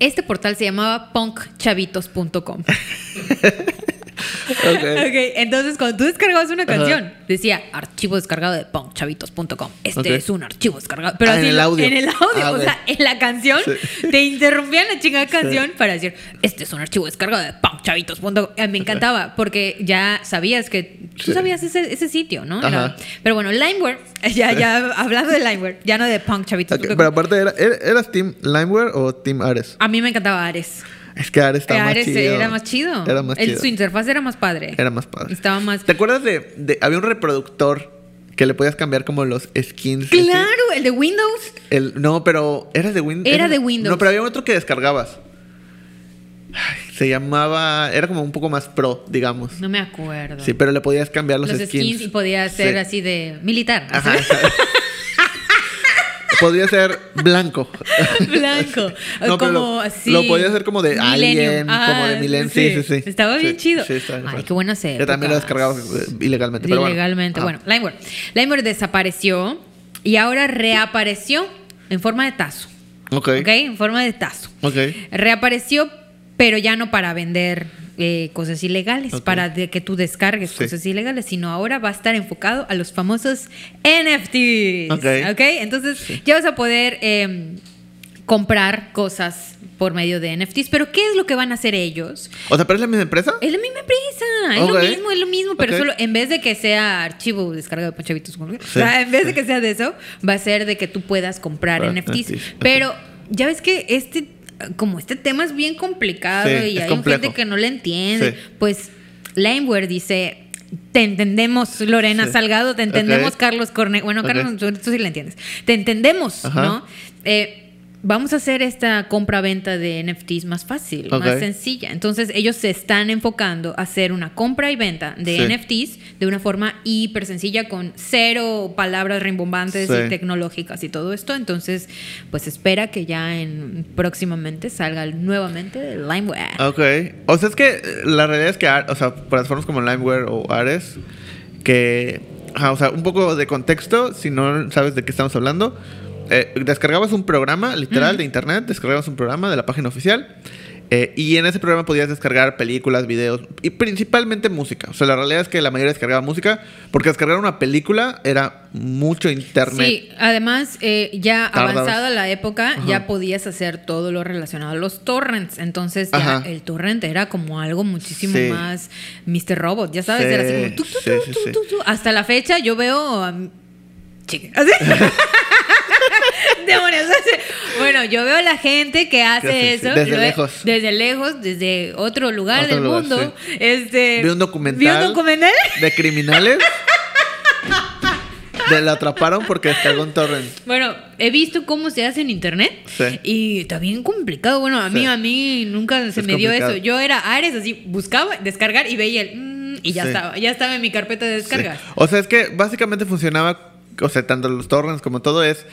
este portal se llamaba punkchavitos.com. ok. Ok, entonces cuando tú descargabas una Ajá. canción, decía archivo descargado de punkchavitos.com. Este es un archivo descargado. Pero Ah, en así el lo- audio. En el audio, Ah, o sea, en la canción Sí. te interrumpían la chingada canción para decir, este es un archivo descargado de punkchavitos.com. Eh, Me encantaba porque ya sabías que tú Sí. sabías ese, ese sitio, ¿no? Era- pero bueno, Limeware, ya, ya hablando de Limeware, ya no de. Ok, Pero aparte, era, ¿er- ¿eras Team Limeware o Team Ares? A mí me encantaba Ares. Es que Ares estaba Ares más chido. era más chido. Era más El- chido. Su interfaz era más padre. Era más padre. Estaba más... ¿Te acuerdas de, de- Había un reproductor que le podías cambiar como los skins? así? Claro, el de Windows. El, no, pero era de Windows. Era de Windows. No, pero había otro que descargabas. Ay, se llamaba. Era como un poco más pro, digamos. No me acuerdo. Sí, pero le podías cambiar los, los skins, y podía ser Sí. así de militar. Ajá. Podría ser blanco. Blanco. No, como lo- así. lo podía hacer como de Alien, como de Milenio. Sí, sí, sí. Estaba bien Sí, chido. sí, estaba bien Ay, qué buenas Yo también lo descargaba ilegalmente. Pero bueno. Ilegalmente. Ajá. Bueno, Limeware. Limeware desapareció y ahora reapareció en forma de tazo. Ok. ¿Ok? En forma de tazo. Ok. Reapareció, pero ya no para vender eh, cosas ilegales, para de que tú descargues Sí. cosas ilegales, sino ahora va a estar enfocado a los famosos NFTs. Ok. Entonces ya vas a poder eh, comprar cosas por medio de NFTs, pero ¿qué es lo que van a hacer ellos? O sea, ¿pero es la misma empresa? Es la misma empresa, es lo mismo, es lo mismo, pero solo en vez de que sea archivo descargado de Panchavitos, o Sí. sea, en vez de que sea de eso, va a ser de que tú puedas comprar Ah, NFTs. Pero ya ves que este, como este tema es bien complicado Sí, y hay complejo. gente que no le entiende, Sí. pues Limeware dice. Te entendemos, Lorena Sí. Salgado, te entendemos. Carlos Corne. Bueno. Carlos, tú, tú sí le entiendes. Te entendemos, Ajá. ¿no? Eh, vamos a hacer esta compra-venta de NFTs más fácil, más sencilla. Entonces, ellos se están enfocando a hacer una compra y venta de Sí. NFTs de una forma hiper sencilla, con cero palabras rimbombantes Sí. y tecnológicas y todo esto. Entonces, pues espera que ya en próximamente salga nuevamente Limeware. Ok. O sea, es que eh, la realidad es que, o sea, plataformas como Limeware o Ares, que, o sea, un poco de contexto, si no sabes de qué estamos hablando, eh, descargabas un programa, literal, de internet, descargabas un programa de la página oficial Eh, y en ese programa podías descargar películas, videos y principalmente música. O sea, la realidad es que la mayoría descargaba música porque descargar una película era mucho internet. Sí, además, eh, ya Tardabas. avanzada la época, Ajá. ya podías hacer todo lo relacionado a los torrents. Entonces, ya el torrent era como algo muchísimo Sí. más Mr. Robot, ya sabes, Sí, era así como sí, tu. Hasta la fecha yo veo. chica, así. Demonios. Bueno, yo veo a la gente que hace eso. desde lejos. Desde lejos, desde otro lugar Otro del lugar, mundo. sí. Este, Vi un documental. Vi un documental. De criminales. de la atraparon porque descargó un torrent. Bueno, he visto cómo se hace en internet Sí. y está bien complicado. Bueno, a mí Sí. a mí nunca se Es me dio eso. Yo era Ares así, buscaba descargar y veía el mm, y ya Sí. estaba, ya estaba en mi carpeta de descargas. Sí. O sea, es que básicamente funcionaba, o sea, tanto los torrents como todo es,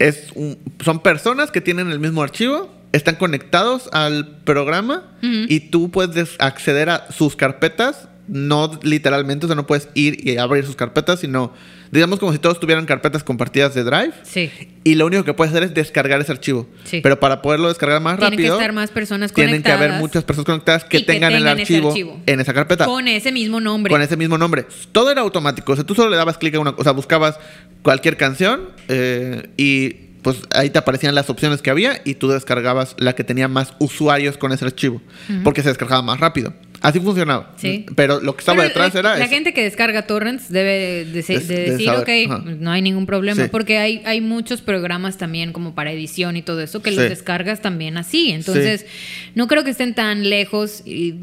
es un- son personas que tienen el mismo archivo, están conectados al programa y tú puedes acceder a sus carpetas, no literalmente, o sea, no puedes ir y abrir sus carpetas, sino, digamos como si todos tuvieran carpetas compartidas de Drive. Sí. Y lo único que puedes hacer es descargar ese archivo. Sí. Pero para poderlo descargar más Tienen que rápido, estar más personas tienen que haber conectadas muchas personas conectadas que, tengan, el archivo. en esa carpeta. Con ese mismo nombre. Con ese mismo nombre. Todo era automático. O sea, tú solo le dabas clic a una O sea, buscabas cualquier canción eh, y pues ahí te aparecían las opciones que había y tú descargabas la que tenía más usuarios con ese archivo. Porque se descargaba más rápido. Así funcionaba. Sí. Pero lo que estaba Pero detrás la, era la eso. gente que descarga torrents debe de, decir, saber, ok, ajá. no hay ningún problema, Sí. porque hay, hay muchos programas también como para edición y todo eso que Sí. los descargas también así. Entonces, no creo que estén tan lejos y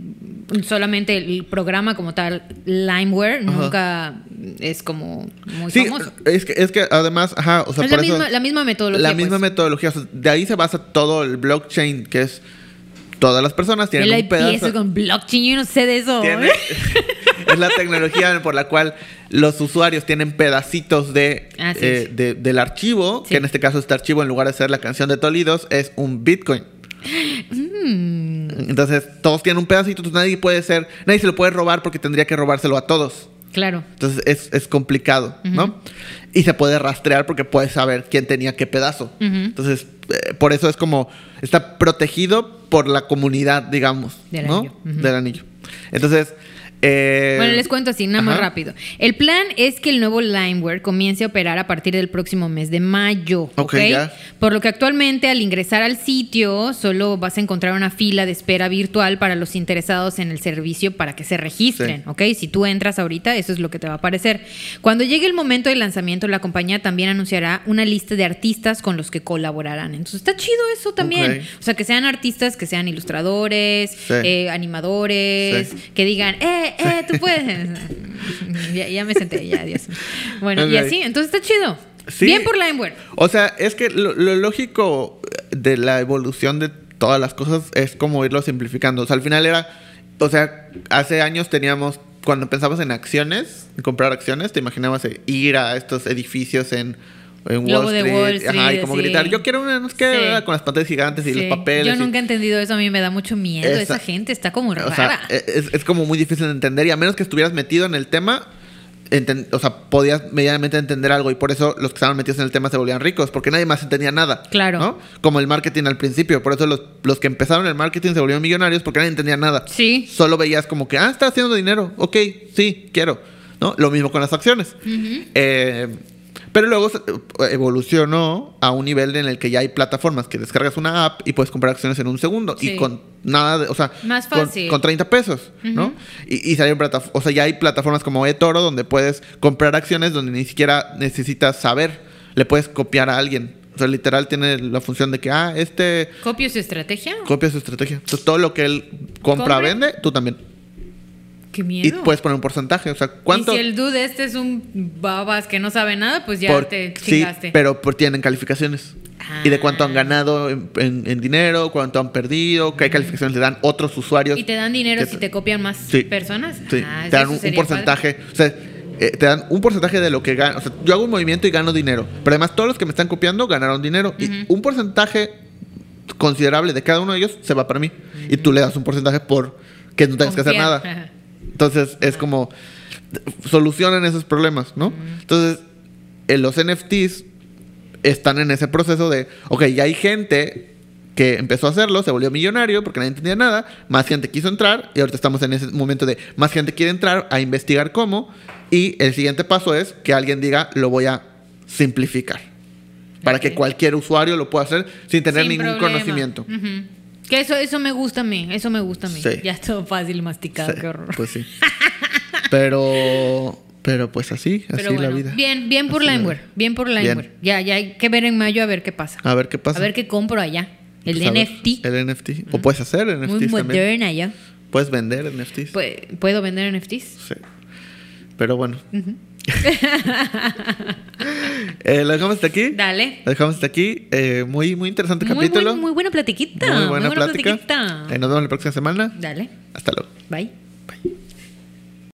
solamente el programa como tal, Limeware, nunca es como muy Sí, famoso. es que, es que además, ajá, o sea, es la eso- misma, la misma metodología. la misma pues. metodología. o sea, de ahí se basa todo el blockchain, que es todas las personas tienen Él un pedazo. con blockchain, yo no sé de eso. Tiene- ¿eh? es la tecnología por la cual los usuarios tienen pedacitos de, eh, de- del archivo, Sí. que en este caso este archivo en lugar de ser la canción de Tolidos es un Bitcoin. Mm. Entonces todos tienen un pedacito, entonces nadie puede ser, nadie se lo puede robar porque tendría que robárselo a todos. Claro. Entonces es, es complicado, ¿no? Y se puede rastrear porque puedes saber quién tenía qué pedazo. Entonces, eh, por eso es como, está protegido por la comunidad, digamos, Del ¿no? anillo. Del anillo. Entonces, eh, Bueno, les cuento así, nada más ajá. rápido. El plan es que el nuevo Limeware comience a operar a partir del próximo mes de mayo. ¿ok? Ok, ya. Por lo que actualmente al ingresar al sitio solo vas a encontrar una fila de espera virtual para los interesados en el servicio para que se registren. Sí. ¿ok? Si tú entras ahorita, eso es lo que te va a aparecer. Cuando llegue el momento del lanzamiento, la compañía también anunciará una lista de artistas con los que colaborarán. Entonces está chido eso también. O sea, que sean artistas, que sean ilustradores, Sí. eh, animadores, Sí. que digan, eh, eh, tú puedes. ya, ya me senté, ya, Dios. Bueno, y así, entonces está chido. Sí. Bien por Limeware. O sea, es que lo, lo lógico de la evolución de todas las cosas es como irlo simplificando. O sea, al final era, o sea, hace años teníamos, cuando pensabas en acciones, en comprar acciones, te imaginabas ir a estos edificios en, en Wall Logo de Wall Street, ajá, y como sí. gritar, yo quiero una, no sé qué, Sí. con las pantallas gigantes y Sí. los papeles. Yo nunca he entendido eso, a mí me da mucho miedo. Esa- Esa, gente está como rara. O sea, e, es, es como muy difícil de entender y a menos que estuvieras metido en el tema, enten- o sea, podías medianamente entender algo y por eso los que estaban metidos en el tema se volvían ricos, porque nadie más entendía nada. Claro. ¿no? Como el marketing al principio, por eso los, los que empezaron el marketing se volvieron millonarios porque nadie entendía nada. Sí. Solo veías como que, ah, está haciendo dinero, ok, sí, quiero. ¿no? Lo mismo con las acciones. Eh, pero luego se- evolucionó a un nivel en el que ya hay plataformas que descargas una app y puedes comprar acciones en un segundo. Sí. Y con nada, de, o sea, Más con- fácil. Con, 30 pesos, ¿no? Y, y salieron o sea, ya hay plataformas como eToro donde puedes comprar acciones donde ni siquiera necesitas saber. Le puedes copiar a alguien. O sea, literal tiene la función de que, ah, este ¿Copio su estrategia? copia su estrategia. Entonces, todo lo que él compra, ¿Compra? vende, tú también. Qué Y puedes poner un porcentaje. O sea, ¿cuánto? Y si el dude este es un babas que no sabe nada, pues ya Por- te sí, chingaste. pero por, tienen calificaciones. Y de cuánto han Ah. ganado en, en- en dinero, cuánto han perdido, qué calificaciones le dan otros usuarios. ¿Y te dan dinero si te copian más Sí. personas? Sí, Ah, te dan un, porcentaje. O sea, eh, te dan un porcentaje de lo que ganan. O sea, yo hago un movimiento y gano dinero. Pero además, todos los que me están copiando ganaron dinero. Y un porcentaje considerable de cada uno de ellos se va para mí. Y tú le das un porcentaje por que no tengas que hacer nada. Entonces es como solucionan esos problemas, ¿no? Entonces eh, los NFTs están en ese proceso de, ok, ya hay gente que empezó a hacerlo, se volvió millonario porque nadie entendía nada, más gente quiso entrar y ahorita estamos en ese momento de más gente quiere entrar a investigar cómo y el siguiente paso es que alguien diga lo voy a simplificar para que cualquier usuario lo pueda hacer sin tener Sin ningún problema. conocimiento. Que eso, eso me gusta a mí, eso me gusta a mí. Sí. Ya es todo fácil masticado, Sí, qué horror. Pues sí. Pero pero pues así, así es la bueno, vida. bien, bien por Así Limeware, bien por. Limeware. Ya, ya hay que ver en mayo a ver qué pasa. A ver qué pasa. A ver qué compro allá. El Pues ver, NFT. El NFT. O puedes hacer NFTs Muy moderna ya. Puedes vender NFTs. Pu- ¿Puedo vender NFTs? Sí. Pero bueno. Eh, lo dejamos hasta aquí. Dale. Lo dejamos hasta aquí. Eh, muy, muy interesante Muy, capítulo. muy buena platiquita. Muy buena plática. platiquita. Eh, nos vemos la próxima semana. Dale. Hasta luego. Bye.